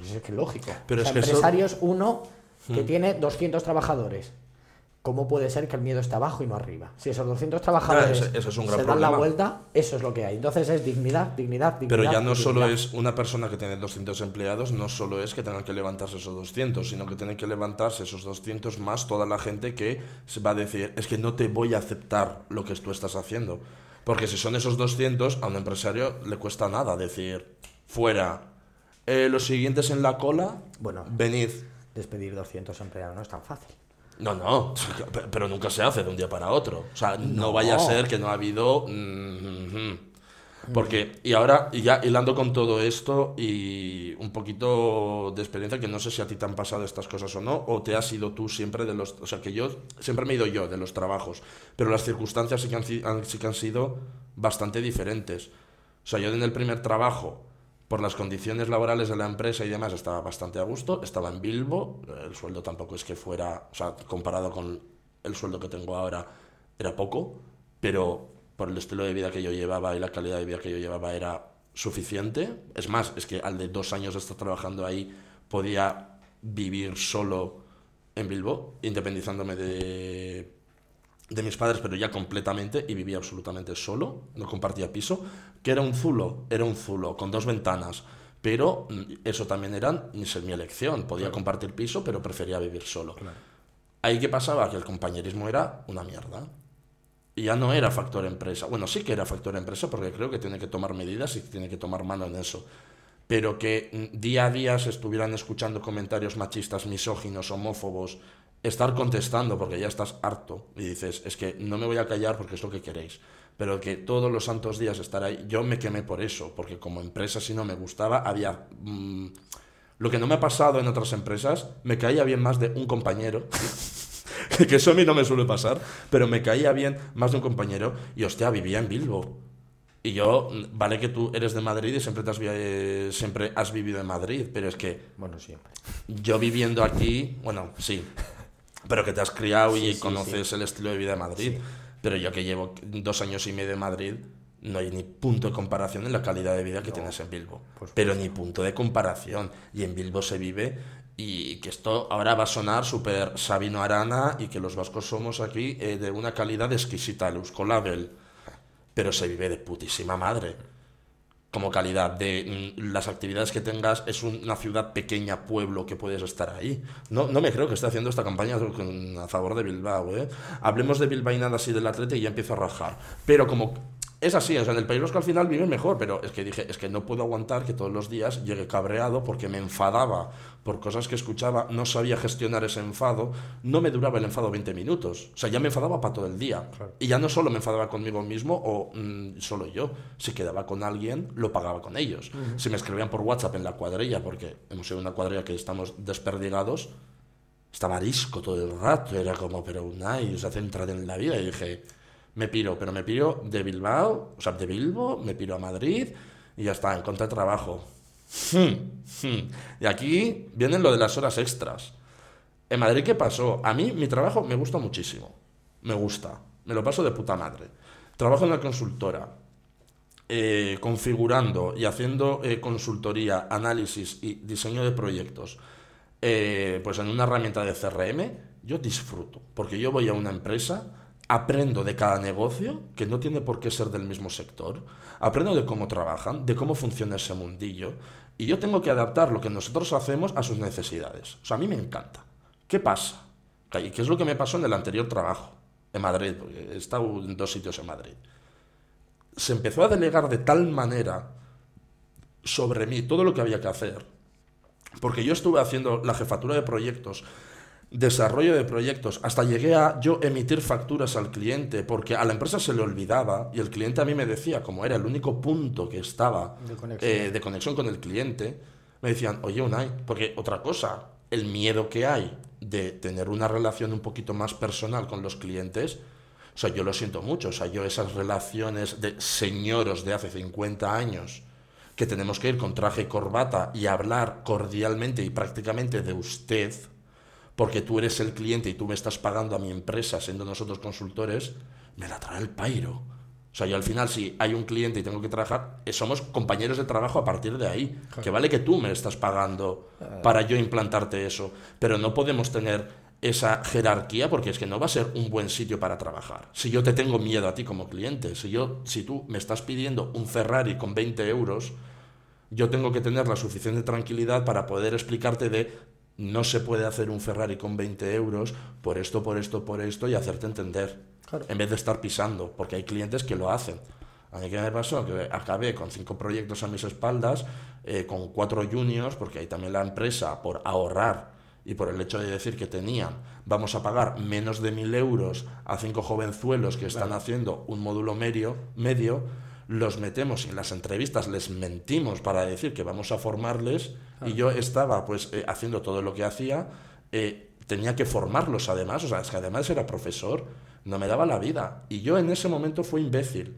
S2: pues es que es lógico.
S1: Pero
S2: O sea,
S1: es que eso-
S2: empresarios, uno que tiene 200 trabajadores. ¿Cómo puede ser que el miedo está abajo y no arriba? Si esos 200 trabajadores
S1: ese- ese es un gran
S2: se dan la vuelta, eso es lo que hay. Entonces es dignidad, dignidad, dignidad.
S1: Pero ya no solo es una persona que tiene 200 empleados, no solo es que tengan que levantarse esos 200, sino que tienen que levantarse esos 200 más toda la gente que se va a decir, es que no te voy a aceptar lo que tú estás haciendo. Porque si son esos 200, a un empresario le cuesta nada decir, fuera, eh, los siguientes en la cola,
S2: Bueno.
S1: venid.
S2: Despedir 200 empleados no es tan fácil.
S1: No, no, pe- pero nunca se hace de un día para otro. O sea, no, vaya a ser que no ha habido... Porque, y ahora, y ya hilando con todo esto y un poquito de experiencia, que no sé si a ti te han pasado estas cosas o no, o te has ido tú siempre de los... O sea, que yo siempre me he ido yo de los trabajos, pero las circunstancias sí que han- sí que han sido bastante diferentes. O sea, yo en el primer trabajo, por las condiciones laborales de la empresa y demás, estaba bastante a gusto. Estaba en Bilbo, el sueldo tampoco es que fuera, o sea, comparado con el sueldo que tengo ahora, era poco, pero por el estilo de vida que yo llevaba y la calidad de vida que yo llevaba era suficiente. Es más, es que al de dos años de estar trabajando ahí podía vivir solo en Bilbo, independizándome de de mis padres, pero ya completamente, y vivía absolutamente solo, no compartía piso, que era un zulo, era un zulo, con dos ventanas. Pero mm, eso también era mi mi elección. Podía compartir piso, pero prefería vivir solo. Ahí qué pasaba, que el compañerismo era una mierda. Y ya no era factor empresa. Bueno, sí que era factor empresa, porque creo que tiene que tomar medidas y tiene que tomar mano en eso. Pero que mm, día a día se estuvieran escuchando comentarios machistas, misóginos, homófobos, estar contestando porque ya estás harto y dices, es que no me voy a callar porque es lo que queréis. Pero que todos los santos días estar ahí, yo me quemé por eso, porque como empresa si no me gustaba, había... mm, lo que no me ha pasado en otras empresas, me caía bien más de un compañero. que eso a mí no me suele pasar, pero me caía bien más de un compañero y hostia, vivía en Bilbo. Y yo, mm, vale que tú eres de Madrid y siempre, te has, eh, siempre has vivido en Madrid, pero es que
S2: Bueno, siempre.
S1: yo viviendo aquí, bueno, sí, pero que te has criado y
S2: Sí, sí,
S1: conoces el estilo de vida de Madrid. Pero yo que llevo dos años y medio en Madrid, no hay ni punto de comparación en la calidad de vida que tienes en Bilbo. Pero ni punto de comparación. Y en Bilbo se vive y que esto ahora va a sonar súper Sabino Arana y que los vascos somos aquí eh, de una calidad exquisita, el Euskolabel. Pero se vive de putísima madre como calidad de mm, las actividades que tengas, es un- una ciudad pequeña, pueblo, que puedes estar ahí. No, no me creo que esté haciendo esta campaña a favor de Bilbao. ¿eh? Hablemos de Bilbainadas y del Atleti y ya empiezo a rajar. Pero como es así, o sea, en el País Vasco al final vive mejor, pero es que dije, es que no puedo aguantar que todos los días llegue cabreado porque me enfadaba por cosas que escuchaba, no sabía gestionar ese enfado, no me duraba el enfado 20 minutos. O sea, ya me enfadaba para todo el día. Y ya no solo me enfadaba conmigo mismo o mm, solo yo. Si quedaba con alguien, lo pagaba con ellos. Si me escribían por WhatsApp en la cuadrilla, porque hemos sido una cuadrilla que estamos desperdigados, estaba arisco todo el rato. Era como, pero Unai, o sea, céntrate en la vida. Y dije, me piro, pero me piro de Bilbao, o sea, de Bilbo, me piro a Madrid y ya está, encontré trabajo. Hmm, hmm. Y aquí vienen lo de las horas extras. En Madrid, ¿qué pasó? A mí mi trabajo me gusta muchísimo. Me gusta. Me lo paso de puta madre. Trabajo en la consultora, eh, configurando y haciendo eh, consultoría, análisis y diseño de proyectos, eh, pues en una herramienta de CRM, yo disfruto. Porque yo voy a una empresa, aprendo de cada negocio, que no tiene por qué ser del mismo sector, aprendo de cómo trabajan, de cómo funciona ese mundillo, y yo tengo que adaptar lo que nosotros hacemos a sus necesidades. O sea, a mí me encanta. ¿Qué pasa? ¿Y qué es lo que me pasó en el anterior trabajo? En Madrid, porque he estado en dos sitios en Madrid. Se empezó a delegar de tal manera sobre mí todo lo que había que hacer, porque yo estuve haciendo la jefatura de proyectos, desarrollo de proyectos, hasta llegué a yo emitir facturas al cliente, porque a la empresa se le olvidaba y el cliente a mí me decía, como era el único punto que estaba
S2: De conexión.
S1: eh, de conexión con el cliente, me decían, oye Unai, porque otra cosa, el miedo que hay de tener una relación un poquito más personal con los clientes, O sea, yo lo siento mucho. O sea, yo esas relaciones de señoros de hace 50 años que tenemos que ir con traje y corbata y hablar cordialmente y prácticamente de usted, porque tú eres el cliente y tú me estás pagando a mi empresa siendo nosotros consultores, me la trae el pairo. O sea, yo al final, si hay un cliente y tengo que trabajar, eh, somos compañeros de trabajo a partir de ahí. Que vale que tú me estás pagando para yo implantarte eso, pero no podemos tener esa jerarquía porque es que no va a ser un buen sitio para trabajar. Si yo te tengo miedo a ti como cliente, si, yo, si tú me estás pidiendo un Ferrari con 20 euros, yo tengo que tener la suficiente tranquilidad para poder explicarte de no se puede hacer un Ferrari con 20 euros por esto, por esto, por esto y hacerte entender en vez de estar pisando, porque hay clientes que lo hacen. A mí que me pasó que acabé con cinco proyectos a mis espaldas, eh, con cuatro juniors, porque ahí también la empresa, por ahorrar y por el hecho de decir que tenían, vamos a pagar menos de mil euros a cinco jovenzuelos que están haciendo un módulo medio, medio, los metemos en las entrevistas, les mentimos para decir que vamos a formarles, y yo estaba pues eh, haciendo todo lo que hacía, eh, tenía que formarlos además, o sea, es que además era profesor, no me daba la vida. Y yo en ese momento fui imbécil.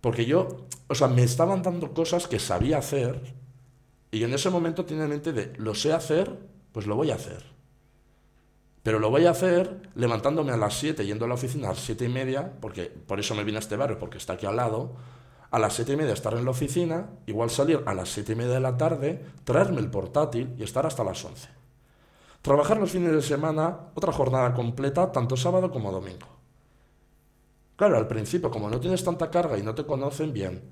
S1: Porque yo, o sea, me estaban dando cosas que sabía hacer y en ese momento tiene en mente de, lo sé hacer, pues lo voy a hacer. Pero lo voy a hacer levantándome a las 7, yendo a la oficina a las 7 y media, porque por eso me vine a este barrio, porque está aquí al lado. A las 7 y media estar en la oficina, igual salir a las 7 y media de la tarde, traerme el portátil y estar hasta las 11. Trabajar los fines de semana, otra jornada completa, tanto sábado como domingo. Claro, al principio, como no tienes tanta carga y no te conocen bien,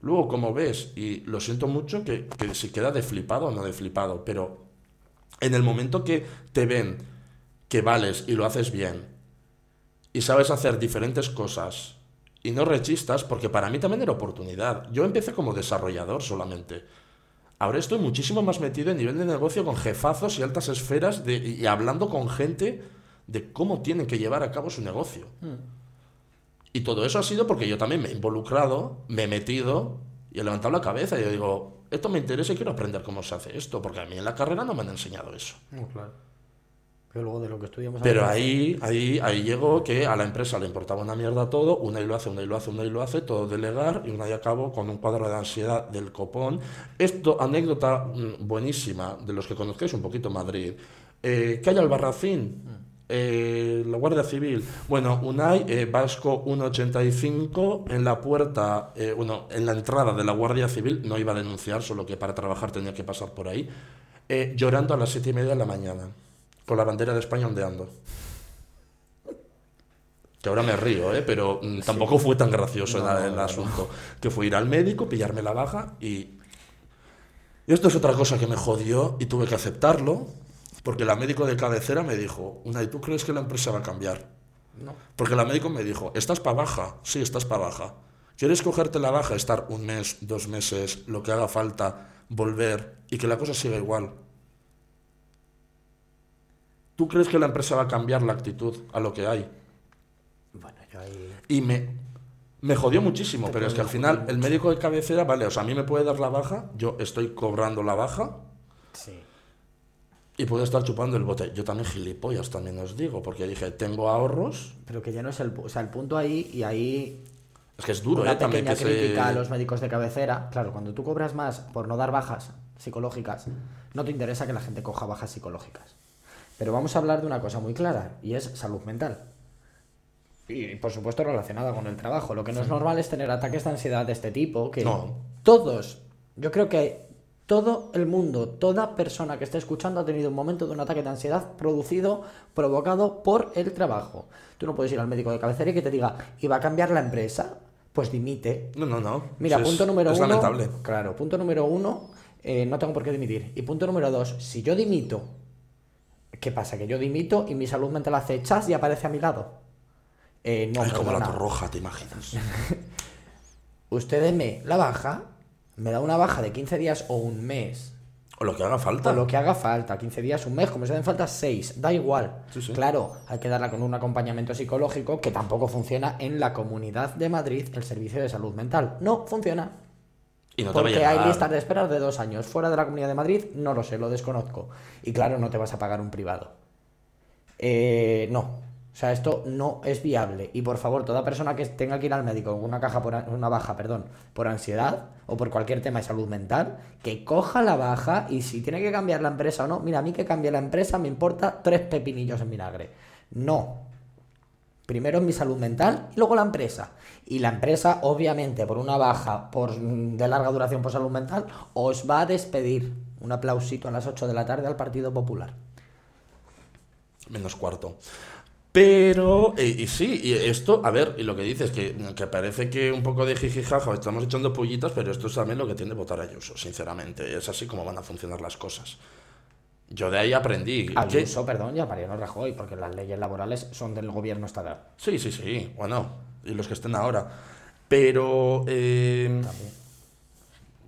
S1: luego como ves, y lo siento mucho que, que se queda de flipado o no de flipado, pero en el momento que te ven que vales y lo haces bien, y sabes hacer diferentes cosas, y no rechistas, porque para mí también era oportunidad. Yo empecé como desarrollador solamente. Ahora estoy muchísimo más metido en nivel de negocio con jefazos y altas esferas de, y hablando con gente de cómo tienen que llevar a cabo su negocio. Hmm. Y todo eso ha sido porque yo también me he involucrado, me he metido y he levantado la cabeza y yo digo, esto me interesa y quiero aprender cómo se hace esto, porque a mí en la carrera no me han enseñado eso.
S2: claro. Pero luego de lo que estudiamos...
S1: Pero ahí, ahí, ahí llegó que a la empresa le importaba una mierda todo, una y lo hace, una y lo hace, una y lo hace, todo delegar y una y acabo con un cuadro de ansiedad del copón. Esto, anécdota mm, buenísima de los que conozcáis un poquito Madrid. Eh, ¿Qué hay Albarracín? Mm. Eh, la Guardia Civil. Bueno, Unai eh, Vasco 185 en la puerta, eh, bueno, en la entrada de la Guardia Civil, no iba a denunciar, solo que para trabajar tenía que pasar por ahí, llorando a las siete y media de la mañana con la bandera de España ondeando. Que ahora me río, ¿eh? pero mm, tampoco fue tan gracioso el, asunto. Que fue ir al médico, pillarme la baja y... Y esto es otra cosa que me jodió y tuve que aceptarlo, porque la médico de cabecera me dijo, una, ¿y tú crees que la empresa va a cambiar? No. Porque la médico me dijo, ¿estás para baja? Sí, estás para baja. ¿Quieres cogerte la baja, estar un mes, dos meses, lo que haga falta, volver y que la cosa siga igual? ¿Tú crees que la empresa va a cambiar la actitud a lo que hay? Bueno, yo ahí... Y me, me jodió muchísimo, pero es que al final el médico de cabecera, vale, o sea, a mí me puede dar la baja, yo estoy cobrando la baja. Sí. Y puedo estar chupando el bote. Yo también gilipollas, también os digo, porque dije, tengo ahorros.
S2: Pero que ya no es el, o sea, el punto ahí y ahí...
S1: Es que es duro,
S2: una
S1: ¿eh?
S2: También que crítica a los médicos de cabecera. Claro, cuando tú cobras más por no dar bajas psicológicas, no te interesa que la gente coja bajas psicológicas. Pero vamos a hablar de una cosa muy clara, y es salud mental. Y por supuesto relacionada con el trabajo. Lo que no es normal es tener ataques de ansiedad de este tipo, que todos, yo creo que todo el mundo, toda persona que esté escuchando ha tenido un momento de un ataque de ansiedad producido, provocado por el trabajo. Tú no puedes ir al médico de cabecera y que te diga, ¿y va a cambiar la empresa? Pues dimite.
S1: No, no, no.
S2: Mira, punto número uno. Lamentable. Claro, punto número uno, eh, no tengo por qué dimitir. Y punto número dos, si yo dimito ¿Qué pasa? Que yo dimito y mi salud mental hace chas y aparece a mi lado.
S1: Eh, no, es como la roja, ¿te imaginas?
S2: Usted deme la baja, me da una baja de 15 días o un mes.
S1: O lo que haga falta.
S2: O lo que haga falta, 15 días, un mes, como se den falta 6, da igual. Claro, hay que darla con un acompañamiento psicológico que tampoco funciona en la Comunidad de Madrid, el Servicio de Salud Mental. No funciona. Porque hay listas de espera de dos años. Fuera de la Comunidad de Madrid, no lo sé, lo desconozco. Y claro, no te vas a pagar un privado. Eh, no. O sea, esto no es viable. Y por favor, toda persona que tenga que ir al médico con una caja por una baja, perdón, por ansiedad o por cualquier tema de salud mental, que coja la baja y si tiene que cambiar la empresa o no, mira, a mí que cambie la empresa me importa tres pepinillos en vinagre. No. Primero mi salud mental y luego la empresa. Y la empresa, obviamente, por una baja por, de larga duración por salud mental, os va a despedir. Un aplausito a las 8 de la tarde al Partido Popular.
S1: Menos cuarto. Pero, eh, y, sí, y esto, a ver, y lo que dices, que, que parece que un poco de jijijaja, estamos echando pollitas, pero esto es también lo que tiene votar Ayuso, sinceramente. Es así como van a funcionar las cosas. Yo de ahí aprendí.
S2: Ayuso, perdón, ya Mariano Rajoy, porque las leyes laborales son del gobierno estatal.
S1: Sí, sí, sí, bueno, y los que estén ahora. Pero. Eh,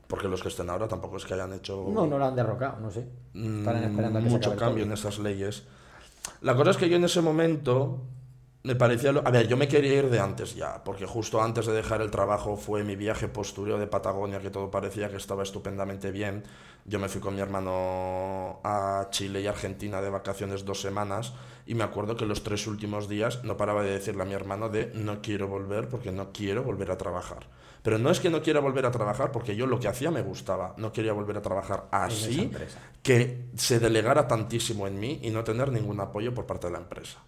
S1: porque los que estén ahora tampoco es que hayan hecho.
S2: No, no lo han derrocado, no sé.
S1: Están esperando a que mucho cambio en esas leyes. La cosa es que yo en ese momento me parecía... A ver, yo me quería ir de antes ya, porque justo antes de dejar el trabajo fue mi viaje postureo de Patagonia, que todo parecía que estaba estupendamente bien. Yo me fui con mi hermano a Chile y Argentina de vacaciones dos semanas y me acuerdo que los tres últimos días no paraba de decirle a mi hermano de no quiero volver porque no quiero volver a trabajar. Pero no es que no quiera volver a trabajar porque yo lo que hacía me gustaba. No quería volver a trabajar así, que se delegara tantísimo en mí y no tener ningún apoyo por parte de la empresa.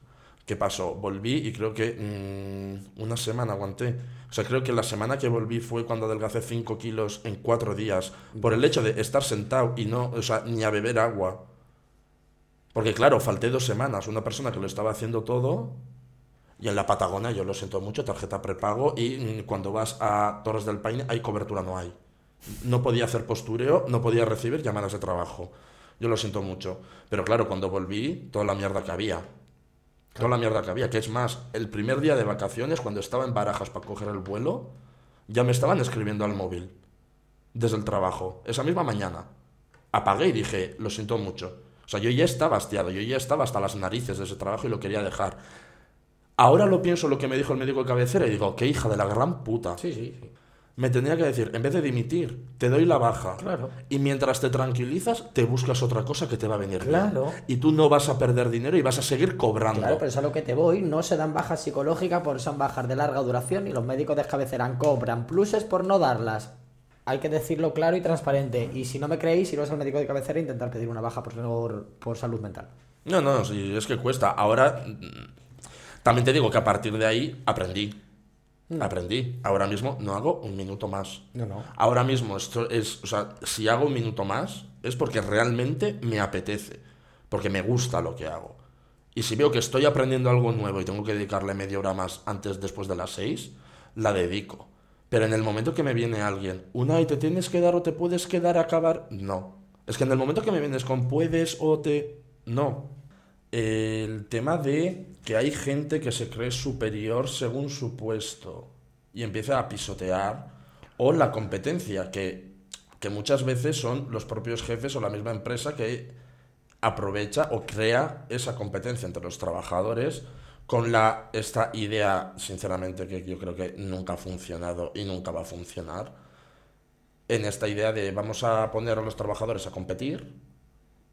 S1: ¿Qué pasó? Volví y creo que mm, una semana aguanté. O sea, creo que la semana que volví fue cuando adelgacé 5 kilos en 4 días por el hecho de estar sentado y no, o sea, ni a beber agua. Porque claro, falté dos semanas. Una persona que lo estaba haciendo todo y en la Patagonia, yo lo siento mucho, tarjeta prepago y mm, cuando vas a Torres del Paine hay cobertura, no hay. No podía hacer postureo, no podía recibir llamadas de trabajo. Yo lo siento mucho. Pero claro, cuando volví, toda la mierda que había. Toda la mierda que había, que es más, el primer día de vacaciones, cuando estaba en Barajas para coger el vuelo, ya me estaban escribiendo al móvil, desde el trabajo, esa misma mañana. Apagué y dije, lo siento mucho. O sea, yo ya estaba hastiado, yo ya estaba hasta las narices de ese trabajo y lo quería dejar. Ahora lo pienso lo que me dijo el médico de cabecera y digo, qué hija de la gran puta.
S2: Sí, sí, sí
S1: me tenía que decir, en vez de dimitir, te doy la baja.
S2: Claro.
S1: Y mientras te tranquilizas, te buscas otra cosa que te va a venir
S2: claro.
S1: bien. Y tú no vas a perder dinero y vas a seguir cobrando.
S2: Claro, pero es a lo que te voy. No se dan bajas psicológicas por son bajas de larga duración y los médicos de cabecera cobran pluses por no darlas. Hay que decirlo claro y transparente. Y si no me creéis, iros al médico de cabecera e intentar pedir una baja por, por salud mental.
S1: No, no, sí, es que cuesta. Ahora, también te digo que a partir de ahí aprendí Aprendí. Ahora mismo no hago un minuto más.
S2: No, no.
S1: Ahora mismo esto es, o sea, si hago un minuto más es porque realmente me apetece, porque me gusta lo que hago. Y si veo que estoy aprendiendo algo nuevo y tengo que dedicarle media hora más antes, después de las seis, la dedico. Pero en el momento que me viene alguien, una y te tienes que dar o te puedes quedar a acabar, no. Es que en el momento que me vienes con puedes o te... No. El tema de que hay gente que se cree superior según su puesto y empieza a pisotear, o la competencia, que, que muchas veces son los propios jefes o la misma empresa que aprovecha o crea esa competencia entre los trabajadores con la, esta idea, sinceramente, que yo creo que nunca ha funcionado y nunca va a funcionar, en esta idea de vamos a poner a los trabajadores a competir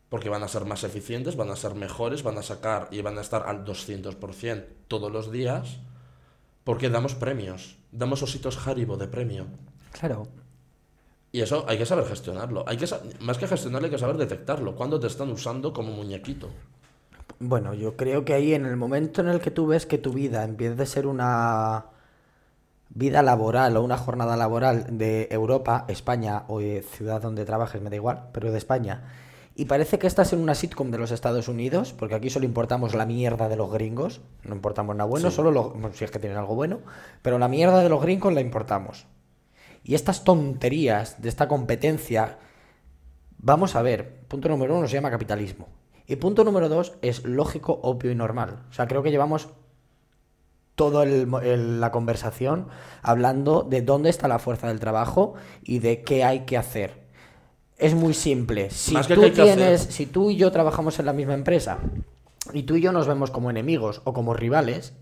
S1: porque van a ser más eficientes, van a ser mejores, van a sacar y van a estar al 200% todos los días, porque damos premios, damos ositos Haribo de premio.
S2: Claro.
S1: Y eso hay que saber gestionarlo. Hay que más que gestionarlo, hay que saber detectarlo. Cuando te están usando como muñequito.
S2: Bueno, yo creo que ahí en el momento en el que tú ves que tu vida empieza de ser una vida laboral o una jornada laboral de Europa, España o ciudad donde trabajes, me da igual, pero de España, y parece que estás en una sitcom de los Estados Unidos, porque aquí solo importamos la mierda de los gringos, no importamos nada bueno, solo lo, si es que tienen algo bueno, pero la mierda de los gringos la importamos. Y estas tonterías de esta competencia, vamos a ver, punto número uno se llama capitalismo. Y punto número dos es lógico, obvio y normal. O sea, creo que llevamos toda la conversación hablando de dónde está la fuerza del trabajo y de qué hay que hacer es muy simple. Si tú, tienes, si tú y yo trabajamos en la misma empresa y tú y yo nos vemos como enemigos o como rivales,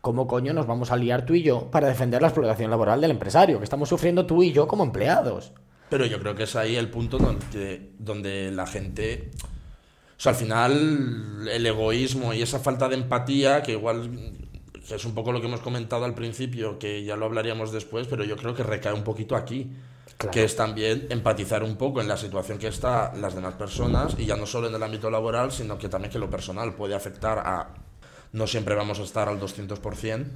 S2: ¿cómo coño nos vamos a liar tú y yo para defender la explotación laboral del empresario? Que estamos sufriendo tú y yo como empleados.
S1: Pero yo creo que es ahí el punto donde, donde la gente O sea, al final el egoísmo y esa falta de empatía, que igual es un poco lo que hemos comentado al principio, que ya lo hablaríamos después, pero yo creo que recae un poquito aquí. Que es también empatizar un poco en la situación que están las demás personas, y ya no solo en el ámbito laboral, sino que también que lo personal puede afectar a... No siempre vamos a estar al 200%,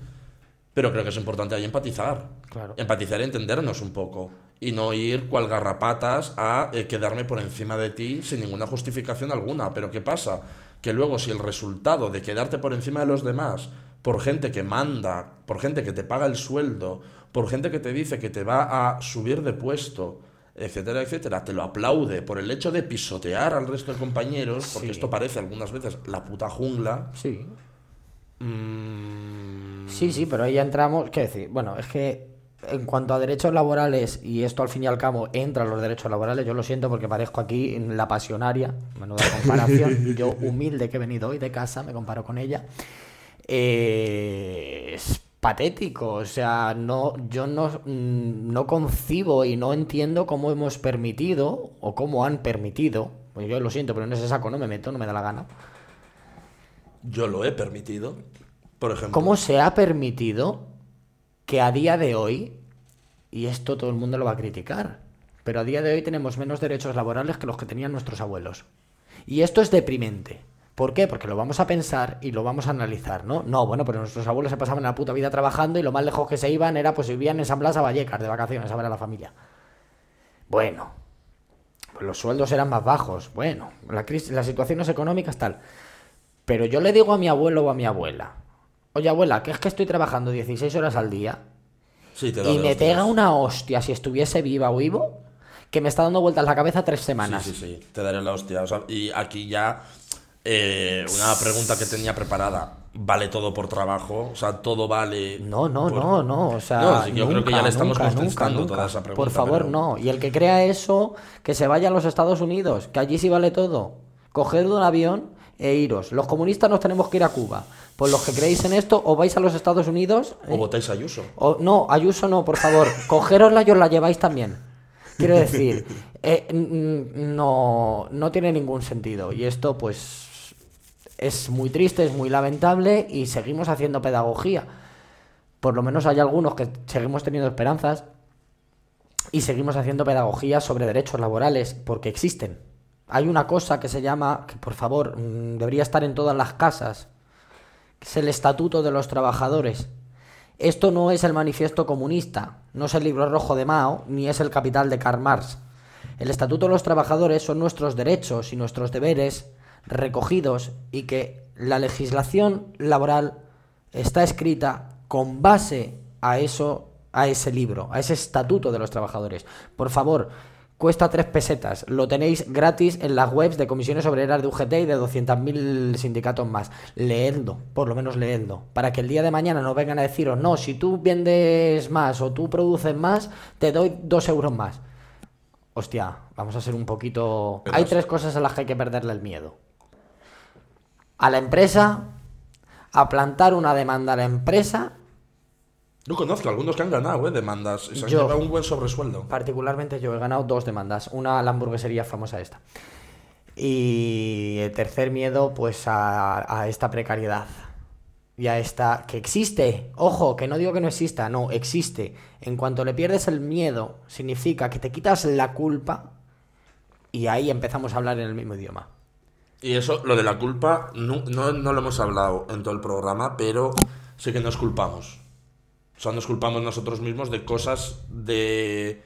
S1: pero creo que es importante ahí empatizar.
S2: Claro.
S1: Empatizar y entendernos un poco. Y no ir cual garrapatas a eh, quedarme por encima de ti sin ninguna justificación alguna. Pero ¿qué pasa? Que luego si el resultado de quedarte por encima de los demás por gente que manda, por gente que te paga el sueldo, por gente que te dice que te va a subir de puesto, etcétera, etcétera, te lo aplaude por el hecho de pisotear al resto de compañeros, porque esto parece algunas veces la puta jungla.
S2: Sí.
S1: Mm,
S2: Sí, sí, pero ahí ya entramos. ¿Qué decir? Bueno, es que en cuanto a derechos laborales, y esto al fin y al cabo entra en los derechos laborales, yo lo siento porque parezco aquí en la pasionaria, menuda comparación. yo, humilde que he venido hoy de casa, me comparo con ella. Eh, patético, o sea, no, yo no, mm, no concibo y no entiendo cómo hemos permitido o cómo han permitido, pues yo lo siento, pero en ese saco no me meto, no me da la gana.
S1: Yo lo he permitido, por ejemplo.
S2: ¿Cómo se ha permitido que a día de hoy, y esto todo el mundo lo va a criticar, pero a día de hoy tenemos menos derechos laborales que los que tenían nuestros abuelos? Y esto es deprimente. ¿Por qué? Porque lo vamos a pensar y lo vamos a analizar, ¿no? No, bueno, pero nuestros abuelos se pasaban la puta vida trabajando y lo más lejos que se iban era pues vivían en San Blas a Vallecas de vacaciones a ver a la familia. Bueno, pues los sueldos eran más bajos. Bueno, la crisis, las situaciones económicas tal. Pero yo le digo a mi abuelo o a mi abuela, oye abuela, que es que estoy trabajando 16 horas al día
S1: Sí, te
S2: y me pega una hostia si estuviese viva o vivo que me está dando vueltas la cabeza tres semanas.
S1: Sí, sí, sí, te daré la hostia. O sea, y aquí ya eh, una pregunta que tenía preparada. ¿Vale todo por trabajo? O sea, todo vale...
S2: No, no,
S1: por-
S2: no, no, o sea,
S1: No, yo creo que ya
S2: nunca,
S1: le estamos
S2: nunca,
S1: contestando
S2: nunca,
S1: toda
S2: nunca.
S1: esa pregunta.
S2: Por favor,
S1: pero-
S2: no. Y el que crea eso, que se vaya a los Estados Unidos, que allí sí vale todo. Coged un avión e iros. Los comunistas nos tenemos que ir a Cuba. Pues los que creéis en esto, o vais a los Estados Unidos,
S1: O votáis a Ayuso.
S2: o, no, Ayuso no, por favor. Cogerosla y os la lleváis también. Quiero decir, eh, no, no tiene ningún sentido. Y esto, pues, es muy triste, es muy lamentable y seguimos haciendo pedagogía. Por lo menos hay algunos que seguimos teniendo esperanzas y seguimos haciendo pedagogía sobre derechos laborales porque existen. Hay una cosa que se llama, que por favor, mm, debería estar en todas las casas, que es el Estatuto de los Trabajadores. Esto no es el manifiesto comunista, no es el libro rojo de Mao, ni es el capital de Karl Marx. El Estatuto de los Trabajadores son nuestros derechos y nuestros deberes recogidos y que la legislación laboral está escrita con base a eso, a ese libro, a ese Estatuto de los Trabajadores. Por favor, cuesta tres pesetas. Lo tenéis gratis en las webs de comisiones obreras de UGT y de 200.000 sindicatos más. Leedlo, por lo menos leedlo. Para que el día de mañana no vengan a deciros, no, si tú vendes más o tú produces más, te doy dos euros más. Hostia, vamos a ser un poquito...
S1: Pero
S2: Hay
S1: es-
S2: tres cosas a las que hay que perderle el miedo. A la empresa, a plantar una demanda a la empresa
S1: Yo conozco algunos que han ganado, ¿eh? Demandas. Y se han
S2: Yo-
S1: llevado un buen sobresueldo.
S2: Particularmente yo he ganado dos demandas. Una a la hamburguesería famosa esta. Y el tercer miedo, pues a, a esta precariedad. Y a esta que existe. Ojo, que no digo que no exista, no, existe. En cuanto le pierdes el miedo, significa que te quitas la culpa y ahí empezamos a hablar en el mismo idioma.
S1: Y eso, lo de la culpa, no, no, no lo hemos hablado en todo el programa, pero sí que nos culpamos. O sea, nos culpamos nosotros mismos de cosas de.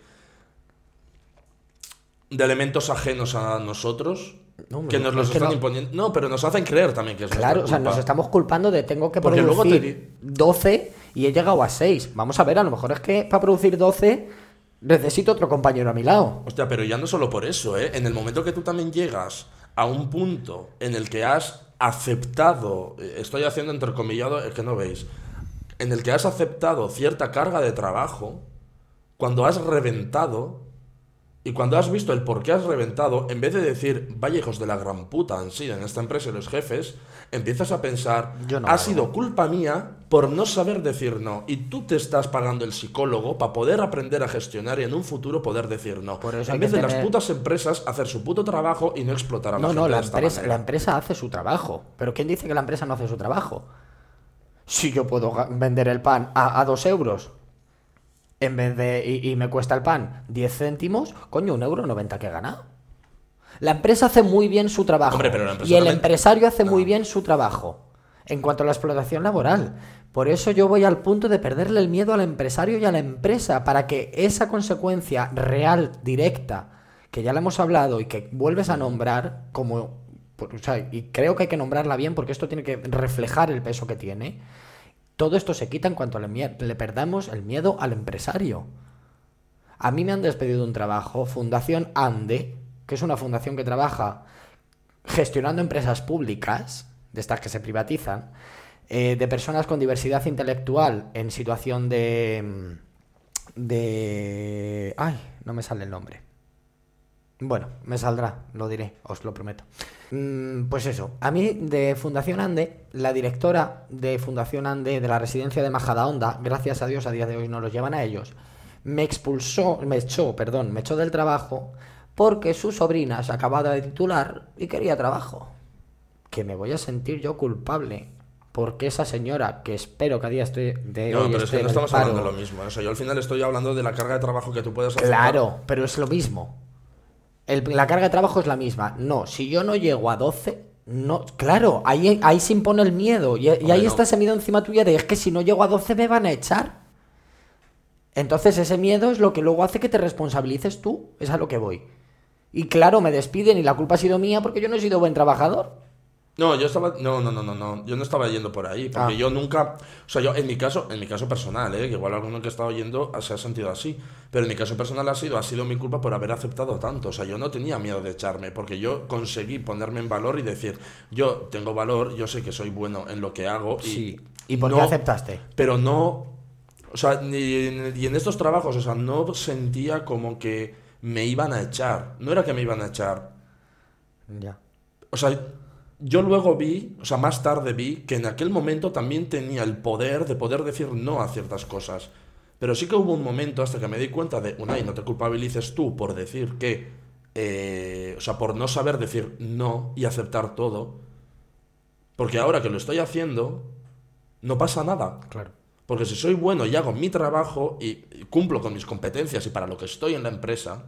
S1: de elementos ajenos a nosotros
S2: No,
S1: que nos los
S2: es que
S1: están imponiendo. No, pero nos hacen creer también que es
S2: Claro, o sea, nos estamos culpando de tengo que
S1: Porque luego te
S2: producir 12 y he llegado a 6. Vamos a ver, a lo mejor es que para producir 12 necesito otro compañero a mi lado.
S1: Hostia, pero ya no solo por eso, ¿eh? En el momento que tú también llegas a un punto en el que has aceptado, eh, estoy haciendo entrecomillado, es que no veis, en el que has aceptado cierta carga de trabajo, cuando has reventado, Y cuando has visto el por qué has reventado, en vez de decir, vaya hijos de la gran puta han sido en esta empresa y los jefes, empiezas a pensar,
S2: Yo no
S1: ha sido culpa mía por no saber decir no. Y tú te estás pagando el psicólogo para poder aprender a gestionar y en un futuro poder decir no.
S2: Por eso
S1: en vez de las putas empresas hacer su puto trabajo y no explotar a la
S2: No,
S1: gente
S2: no, la
S1: de esta
S2: empresa,
S1: manera.
S2: la empresa hace su trabajo. Pero ¿quién dice que la empresa no hace su trabajo? Si yo puedo vender el pan a, a dos euros en vez de. Y, y me cuesta el pan 10 céntimos, coño, un euro 90 que gana. La empresa hace muy bien su trabajo.
S1: Hombre, pero
S2: y el empresario hace muy bien su trabajo. En cuanto a la explotación laboral. Por eso yo voy al punto de perderle el miedo al empresario y a la empresa. Para que esa consecuencia real, directa, que ya la hemos hablado y que vuelves a nombrar como. o sea, y creo que hay que nombrarla bien porque esto tiene que reflejar el peso que tiene. Todo esto se quita en cuanto le, perdamos el miedo al empresario. A mí me han despedido de un trabajo, Fundación ANDE, que es una fundación que trabaja gestionando empresas públicas, de estas que se privatizan, eh, de personas con diversidad intelectual en situación de... de... Ay, no me sale el nombre. Bueno, me saldrá, lo diré, os lo prometo. Mm, pues eso, a mí de Fundación Ande, la directora de Fundación Ande de la residencia de Majadahonda, gracias a Dios a día de hoy no los llevan a ellos, me expulsó, me echó, perdón, me echó del trabajo porque su sobrina se acababa de titular y quería trabajo. Que me voy a sentir yo culpable porque esa señora, que espero que a día estoy de
S1: No,
S2: hoy
S1: pero es que no estamos
S2: paro-
S1: hablando de lo mismo. O sea, yo al final estoy hablando de la carga de trabajo que tú puedes hacer.
S2: Claro, pero es lo mismo. El- la carga de trabajo es la misma. No, si yo no llego a 12, no. Claro, ahí, ahí se impone el miedo. Y, ahí
S1: no.
S2: está ese miedo encima tuya de es que si no llego a 12 me van a echar. Entonces ese miedo es lo que luego hace que te responsabilices tú. Es a lo que voy. Y claro, me despiden y la culpa ha sido mía porque yo no he sido buen trabajador.
S1: No, yo estaba. No, no, no, no, no. Yo no estaba yendo por ahí. Porque
S2: Ah.
S1: yo nunca. O sea, yo en mi caso, en mi caso personal, ¿eh? que igual alguno que estaba oyendo se ha sentido así. Pero en mi caso personal ha sido, ha sido mi culpa por haber aceptado tanto. O sea, yo no tenía miedo de echarme. Porque yo conseguí ponerme en valor y decir, yo tengo valor, yo sé que soy bueno en lo que hago. Y,
S2: ¿Y por qué
S1: no-
S2: aceptaste?
S1: Pero no. O sea, ni, y en estos trabajos, o sea, no sentía como que me iban a echar. No era que me iban a echar.
S2: Ya.
S1: O sea, yo luego vi, o sea, más tarde vi que en aquel momento también tenía el poder de poder decir no a ciertas cosas. Pero sí que hubo un momento hasta que me di cuenta de, Unai, no te culpabilices tú por decir que, eh, o sea, por no saber decir no y aceptar todo. Porque ahora que lo estoy haciendo, no pasa nada.
S2: Claro.
S1: Porque si soy bueno y hago mi trabajo y y cumplo con mis competencias y para lo que estoy en la empresa,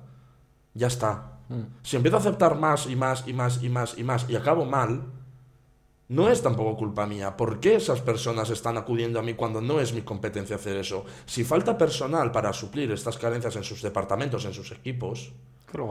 S1: ya está. Si empiezo a aceptar más y más y más y más y más y acabo mal, no es tampoco culpa mía. ¿Por qué esas personas están acudiendo a mí cuando no es mi competencia hacer eso? Si falta personal para suplir estas carencias en sus departamentos, en sus equipos,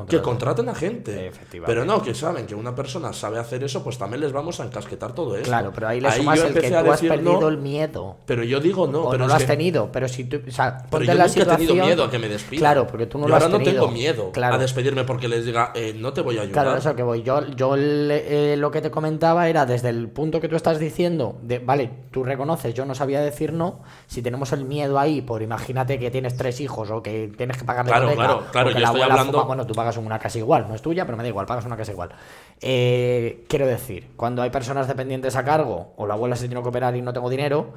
S1: que contraten a gente.
S2: Efectivamente.
S1: Pero no, que saben que una persona sabe hacer eso, pues también les vamos a encasquetar todo eso.
S2: Claro, pero ahí le sumas
S1: yo
S2: el que tú has
S1: decir
S2: perdido
S1: no,
S2: el miedo.
S1: Pero yo digo no,
S2: o
S1: pero
S2: no lo has
S1: que-
S2: tenido, pero si tú, o sea,
S1: pero
S2: ponte
S1: yo
S2: la
S1: nunca he tenido
S2: situación-
S1: miedo a que me despidan.
S2: Claro, porque tú no
S1: Yo
S2: lo has
S1: ahora no
S2: tenido.
S1: tengo miedo
S2: Claro.
S1: a despedirme porque les diga, eh, no te voy a ayudar.
S2: Claro, eso que voy. Yo, yo le- eh, lo que te comentaba era desde el punto que tú estás diciendo, de, vale, tú reconoces, yo no sabía decir no, si tenemos el miedo ahí, por imagínate que tienes tres hijos o que tienes que pagar la
S1: Claro,
S2: hipoteca,
S1: claro, claro,
S2: porque
S1: yo
S2: la
S1: estoy hablando-
S2: fuma- bueno, tú pagas una casa igual, no es tuya, pero me da igual, pagas una casa igual. Eh, quiero decir, cuando hay personas dependientes a cargo o la abuela se tiene que operar y no tengo dinero,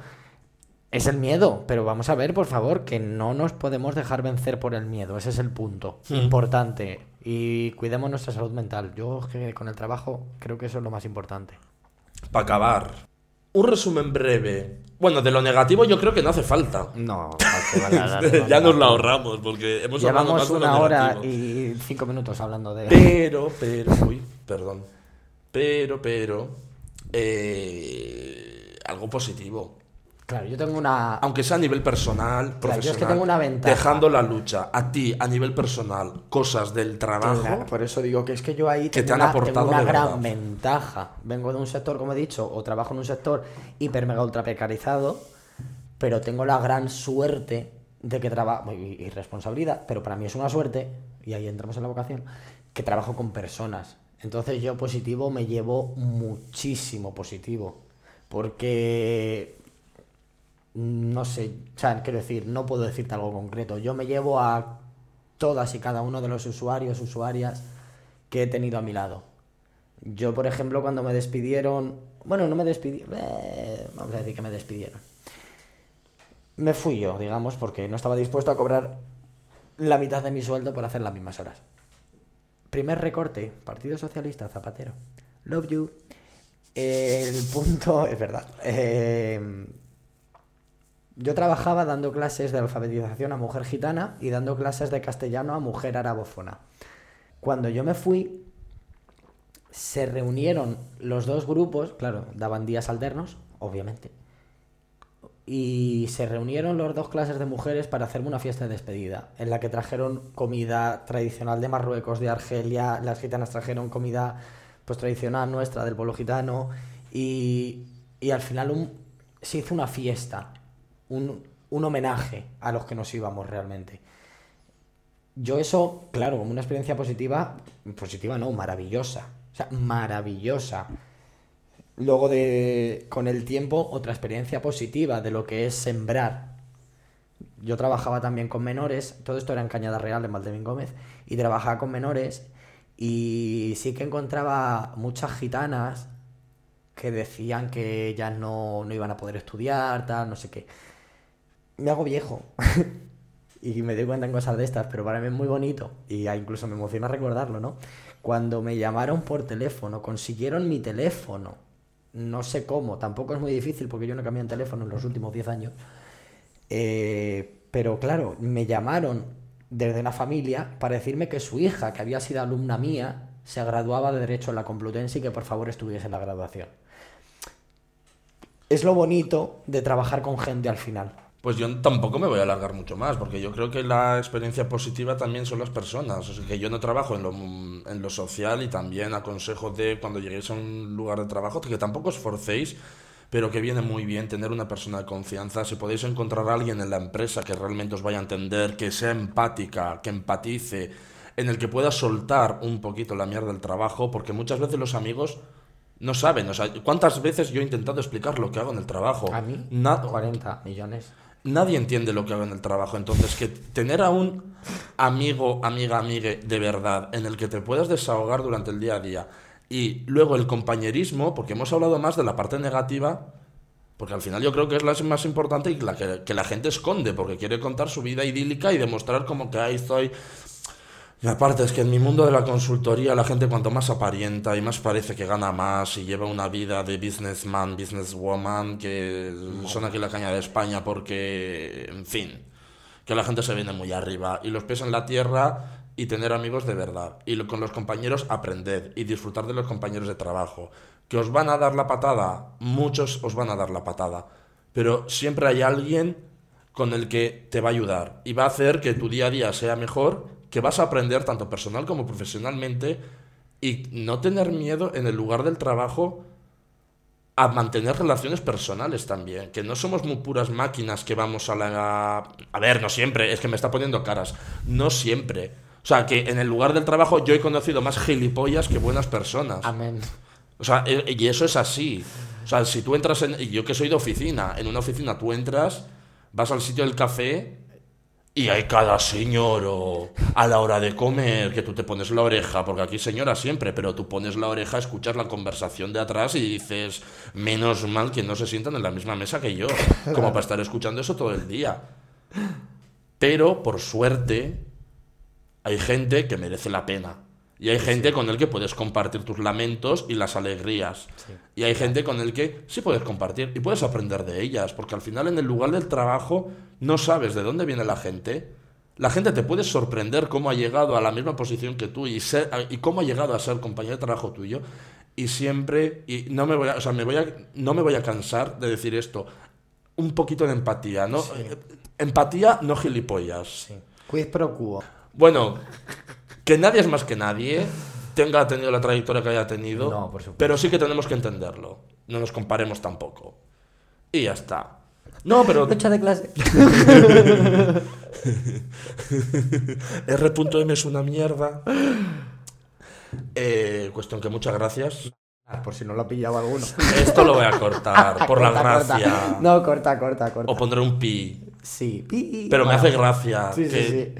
S2: es el miedo, pero vamos a ver, por favor, que no nos podemos dejar vencer por el miedo. Ese es el punto
S1: Hmm.
S2: importante. Y cuidemos nuestra salud mental. Yo que con el trabajo creo que eso es lo más importante.
S1: Para acabar, un resumen breve. Bueno, de lo negativo yo creo que no hace falta.
S2: No,
S1: ya nos lo ahorramos porque hemos hablado
S2: Llevamos
S1: más de lo
S2: una hora
S1: negativo.
S2: y cinco minutos hablando de...
S1: Pero, pero, uy, perdón. Pero, pero, eh, algo positivo.
S2: Claro, yo tengo una...
S1: Aunque sea a nivel personal,
S2: Claro, yo es que
S1: profesional.
S2: tengo una ventaja.
S1: Dejando la lucha a ti a nivel personal, cosas del trabajo.
S2: Claro, por eso digo que es que yo ahí
S1: que
S2: tengo
S1: te han
S2: una,
S1: aportado
S2: tengo una
S1: de
S2: gran
S1: verdad.
S2: ventaja. Vengo de un sector, como he dicho, o trabajo en un sector hiper mega ultra precarizado, pero tengo la gran suerte de que trabajo, y, y responsabilidad, pero para mí es una suerte, y ahí entramos en la vocación, que trabajo con personas. Entonces yo positivo me llevo muchísimo positivo, porque no sé, o sea, quiero decir, no puedo decirte algo concreto. Yo me llevo a todas y cada uno de los usuarios, usuarias que he tenido a mi lado. Yo, por ejemplo, cuando me despidieron, bueno, no me despidieron, eh, vamos a decir que me despidieron. Me fui yo, digamos, porque no estaba dispuesto a cobrar la mitad de mi sueldo por hacer las mismas horas. Primer recorte, Partido Socialista, Zapatero. Love you. El punto, es verdad. Eh, yo trabajaba dando clases de alfabetización a mujer gitana y dando clases de castellano a mujer arabófona. Cuando yo me fui, se reunieron los dos grupos, claro, daban días alternos, obviamente, y se reunieron los dos clases de mujeres para hacerme una fiesta de despedida, en la que trajeron comida tradicional de Marruecos, de Argelia, las gitanas trajeron comida pues tradicional nuestra del pueblo gitano y, y al final se hizo una fiesta, un, un homenaje a los que nos íbamos realmente. Yo eso, claro, como una experiencia positiva, positiva no, maravillosa, o sea, maravillosa. Luego de, con el tiempo, otra experiencia positiva de lo que es sembrar. Yo trabajaba también con menores, todo esto era en Cañada Real, en Valdemín Gómez, y trabajaba con menores y sí que encontraba muchas gitanas que decían que ellas no, no iban a poder estudiar, tal, no sé qué. Me hago viejo. y me doy cuenta en cosas de estas, pero para mí es muy bonito y incluso me emociona recordarlo, ¿no? Cuando me llamaron por teléfono, consiguieron mi teléfono, no sé cómo, tampoco es muy difícil porque yo no he cambiado en teléfono en los últimos 10 años, eh, pero claro, me llamaron desde la familia para decirme que su hija, que había sido alumna mía, se graduaba de Derecho en la Complutense y que por favor estuviese en la graduación. Es lo bonito de trabajar con gente al final.
S1: Pues yo tampoco me voy a alargar mucho más, porque yo creo que la experiencia positiva también son las personas. O sea, que yo no trabajo en lo, en lo social y también aconsejo de cuando lleguéis a un lugar de trabajo que tampoco os forcéis, pero que viene muy bien tener una persona de confianza. Si podéis encontrar a alguien en la empresa que realmente os vaya a entender, que sea empática, que empatice, en el que pueda soltar un poquito la mierda del trabajo, porque muchas veces los amigos no saben. O sea, ¿cuántas veces yo he intentado explicar lo que hago en el trabajo?
S2: A mí, 40 millones
S1: nadie entiende lo que hago en el trabajo. Entonces, que tener a un amigo, amiga, amigue de verdad en el que te puedas desahogar durante el día a día y luego el compañerismo, porque hemos hablado más de la parte negativa, porque al final yo creo que es la más importante y la que, la gente esconde, porque quiere contar su vida idílica y demostrar como que ahí estoy y aparte es que en mi mundo de la consultoría la gente cuanto más aparenta y más parece que gana más y lleva una vida de businessman, businesswoman, que son aquí la caña de España porque, en fin, que la gente se viene muy arriba y los pies en la tierra y tener amigos de verdad y con los compañeros aprender y disfrutar de los compañeros de trabajo. Que os van a dar la patada, muchos os van a dar la patada, pero siempre hay alguien con el que te va a ayudar y va a hacer que tu día a día sea mejor que vas a aprender tanto personal como profesionalmente y no tener miedo en el lugar del trabajo a mantener relaciones personales también, que no somos muy puras máquinas que vamos a la... A ver, no siempre, es que me está poniendo caras, no siempre. O sea, que en el lugar del trabajo yo he conocido más gilipollas que buenas personas.
S2: Amén.
S1: O sea, e, y eso es así. O sea, si tú entras en... Yo que soy de oficina, en una oficina tú entras, vas al sitio del café y hay cada señor a la hora de comer que tú te pones la oreja, porque aquí señora siempre, pero tú pones la oreja, escuchas la conversación de atrás y dices, menos mal que no se sientan en la misma mesa que yo, como para estar escuchando eso todo el día. Pero, por suerte, hay gente que merece la pena. Y hay gente con el que puedes compartir tus lamentos y las alegrías. Y hay gente con el que sí puedes compartir y puedes aprender de ellas, porque al final en el lugar del trabajo no sabes de dónde viene la gente. La gente te puede sorprender cómo ha llegado a la misma posición que tú y, ser, y cómo ha llegado a ser compañero de trabajo tuyo. Y siempre, y no me voy a, o sea, me voy a, no me voy a cansar de decir esto, un poquito de empatía, ¿no? Empatía, no gilipollas.
S2: Sí. Quid pro quo.
S1: Bueno, que nadie es más que nadie, tenga tenido la trayectoria que haya tenido,
S2: No, por supuesto.
S1: pero sí que tenemos que entenderlo. No nos comparemos tampoco. Y ya está. No, pero
S2: Fecha de clase.
S1: R.M es una mierda. Eh, cuestión que muchas gracias.
S2: Por si no lo ha pillado alguno.
S1: Esto lo voy a cortar, por la
S2: corta.
S1: gracia.
S2: No, corta, corta, corta.
S1: O pondré un pi.
S2: Sí. pi.
S1: Pero me hace gracia.
S2: Sí,
S1: que
S2: sí, sí.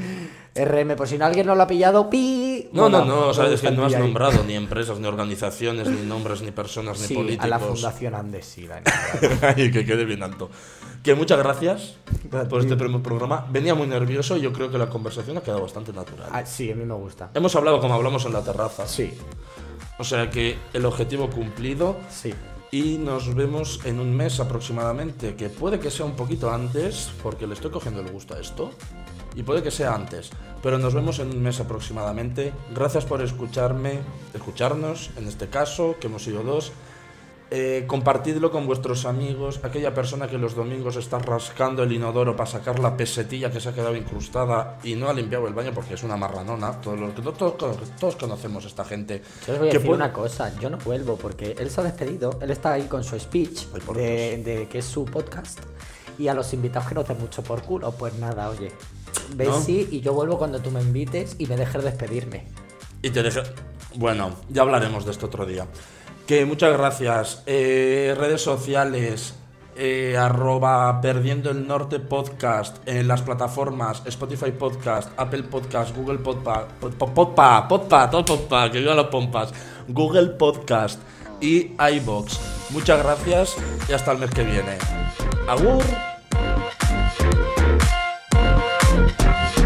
S2: RM, por si alguien no lo ha pillado, pi.
S1: No, no, no,
S2: gusta
S1: que no has
S2: ahí.
S1: nombrado ni empresas, ni organizaciones, ni nombres, ni personas, ni
S2: Sí,
S1: políticos.
S2: a la Fundación Andes, Dani.
S1: Ay, que quede bien alto. Que muchas gracias por este primer programa. Venía muy nervioso y yo creo que la conversación ha quedado bastante natural.
S2: Ah, sí, a mí me gusta.
S1: Hemos hablado como hablamos en la terraza.
S2: Sí,
S1: O sea que el objetivo cumplido
S2: sí.
S1: y nos vemos en un mes aproximadamente, que puede que sea un poquito antes, porque le estoy cogiendo el gusto a esto, y puede que sea antes, pero nos vemos en un mes aproximadamente. Gracias por escucharme, escucharnos, en este caso, que hemos sido dos. Eh, compartidlo con vuestros amigos, aquella persona que los domingos está rascando el inodoro para sacar la pesetilla que se ha quedado incrustada y no ha limpiado el baño porque es una marranona. Todos, los, todos, todos conocemos a esta gente.
S2: Yo os voy a decir
S1: puede-
S2: una cosa, yo no vuelvo porque él se ha despedido, él está ahí con su speech de, de que es su podcast y a los invitados que no te mucho por culo, pues nada, oye, sí y yo vuelvo cuando tú me invites y me dejes despedirme.
S1: Y te deje... Bueno, ya hablaremos de esto otro día. Que muchas gracias. Eh, redes sociales, eh, arroba Perdiendo el Norte Podcast, en las plataformas Spotify Podcast, Apple Podcast, Google Podpa, Podpa, Podpa, Podpa, todo Podpa, que vivan las pompas, Google Podcast y iBox. Muchas gracias y hasta el mes que viene. Agur.